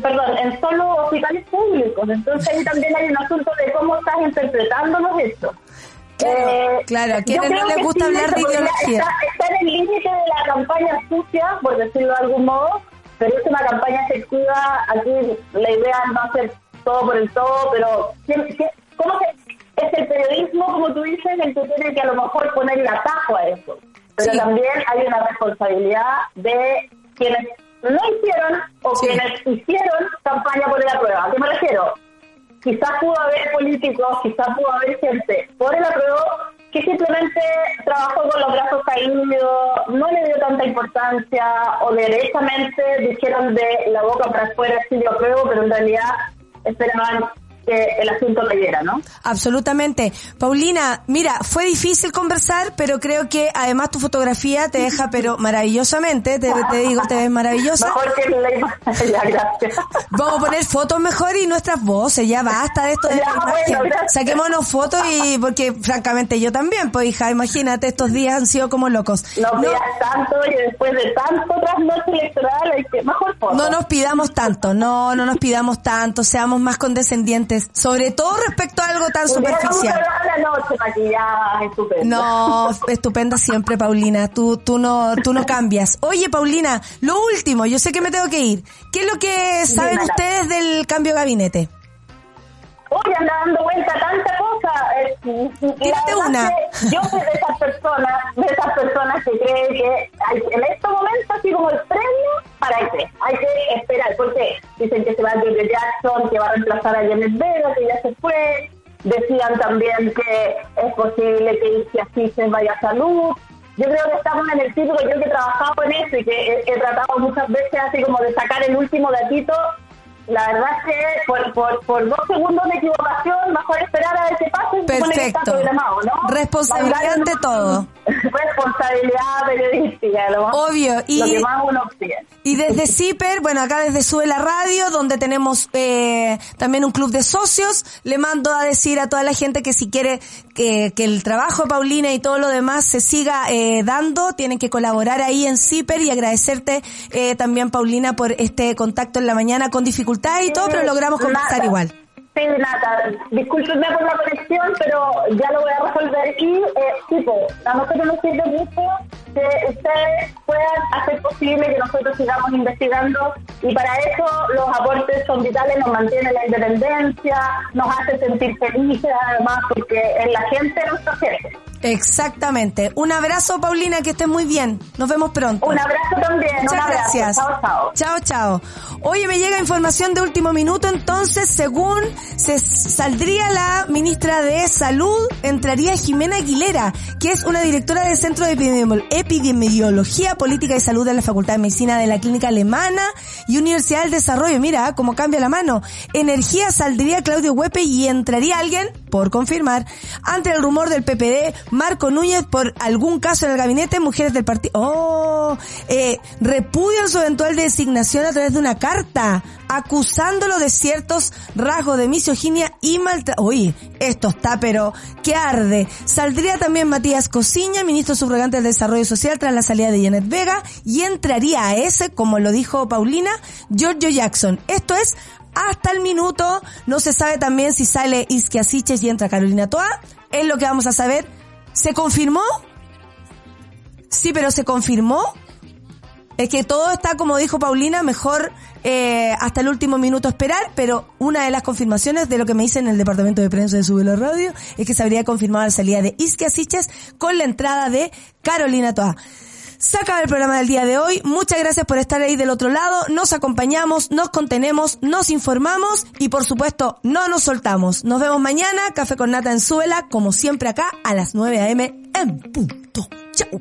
perdón, en solo hospitales públicos. Entonces ahí también hay un asunto de cómo estás interpretando los hechos. Claro, eh, claro, a quienes no les gusta sí, hablar de ideología. Está, está en el límite de la campaña sucia, por decirlo de algún modo, pero es una campaña efectiva. Aquí la idea es no hacer todo por el todo, pero ¿quién, quién, ¿cómo se, es el periodismo, como tú dices, el que tiene que a lo mejor poner el atajo a eso. Pero también hay una responsabilidad de quienes no hicieron o quienes hicieron campaña por la prueba. ¿A qué me refiero? Quizás pudo haber políticos, quizás pudo haber gente por el apruebo que simplemente trabajó con los brazos caídos, no le dio tanta importancia o derechamente dijeron de la boca para afuera sí lo apruebo, pero en realidad esperaban que el asunto leyera, ¿no? Absolutamente. Paulina, mira, fue difícil conversar, pero creo que además tu fotografía te deja, pero maravillosamente, te, digo, te ves maravillosa. Mejor que la <laughs> ya, gracias. Vamos a poner fotos mejor y nuestras voces, ya basta de esto de la Saquémonos fotos y, porque francamente yo también, pues hija, imagínate, estos días han sido como locos. No, no tanto y después de tanto trasnoche electoral, hay que mejor fotos. No nos pidamos tanto, no, no nos pidamos tanto, seamos más condescendientes sobre todo respecto a algo tan superficial. No, estupenda siempre, Paulina. Tú, tú no, tú no cambias. Oye, Paulina, lo último, yo sé que me tengo que ir. ¿Qué es lo que saben ustedes del cambio de gabinete? Oye, anda dando vuelta tanta cosa. Tírate una. Yo soy de esas personas, de esas personas que creen que en este momento, así como el premio, ¿para qué? Hay que esperar, porque dicen que se va a George Jackson, que va a reemplazar a Janet Vega, que ya se fue. Decían también que es posible que así se vaya a salud. Yo creo que estamos en el círculo, yo que he trabajado en eso y que he, he tratado muchas veces así como de sacar el último datito, la verdad es que por, por, por, dos segundos de equivocación, mejor esperar a ver qué pasa. Perfecto. ¿no? Responsabilidad de todo. Responsabilidad periodística, lo más, Obvio. Y, lo que más uno Y desde CIPER, bueno, acá desde Sube la Radio, donde tenemos eh, también un club de socios, le mando a decir a toda la gente que si quiere que, que el trabajo de Paulina y todo lo demás se siga eh, dando, tienen que colaborar ahí en CIPER y agradecerte eh, también, Paulina, por este contacto en la mañana con dificultades y todo, pero logramos conversar igual. Sí, nada, discúlpenme por la conexión, pero ya lo voy a resolver aquí. Eh, tipo, a nosotros nos sirve mucho que ustedes puedan hacer posible que nosotros sigamos investigando y para eso los aportes son vitales, nos mantienen la independencia, nos hace sentir felices además porque es la gente nuestra gente. Exactamente. Un abrazo, Paulina, que estés muy bien. Nos vemos pronto. Un abrazo también. Muchas gracias. Chao, chao. Chao, chao. Oye, me llega información de último minuto, entonces, según se saldría la ministra de Salud, entraría Jimena Aguilera, que es una directora del Centro de Epidemiología, Política y Salud de la Facultad de Medicina de la Clínica Alemana y Universidad del Desarrollo. Mira, cómo cambia la mano. Energía saldría Claudio Huepe y entraría alguien, por confirmar, ante el rumor del PPD, Marco Núñez por algún caso en el gabinete, mujeres del partido, oh, eh, repudian su eventual designación a través de una carta, acusándolo de ciertos rasgos de misoginia y maltrato. Oye, esto está pero que arde. Saldría también Matías Cosiña, ministro subrogante del Desarrollo Social tras la salida de Janet Vega, y entraría a ese, como lo dijo Paulina, Giorgio Jackson. Esto es hasta el minuto. No se sabe también si sale Isquia y entra Carolina Toa. Es lo que vamos a saber ¿Se confirmó? Sí, pero se confirmó. Es que todo está, como dijo Paulina, mejor eh, hasta el último minuto esperar, pero una de las confirmaciones de lo que me dice en el departamento de prensa de Sube la Radio es que se habría confirmado la salida de Isquia Siches con la entrada de Carolina Toa. Se acaba el programa del día de hoy. Muchas gracias por estar ahí del otro lado. Nos acompañamos, nos contenemos, nos informamos y por supuesto no nos soltamos. Nos vemos mañana, Café con Nata en Suela, como siempre acá a las 9 a.m. en punto. Chau.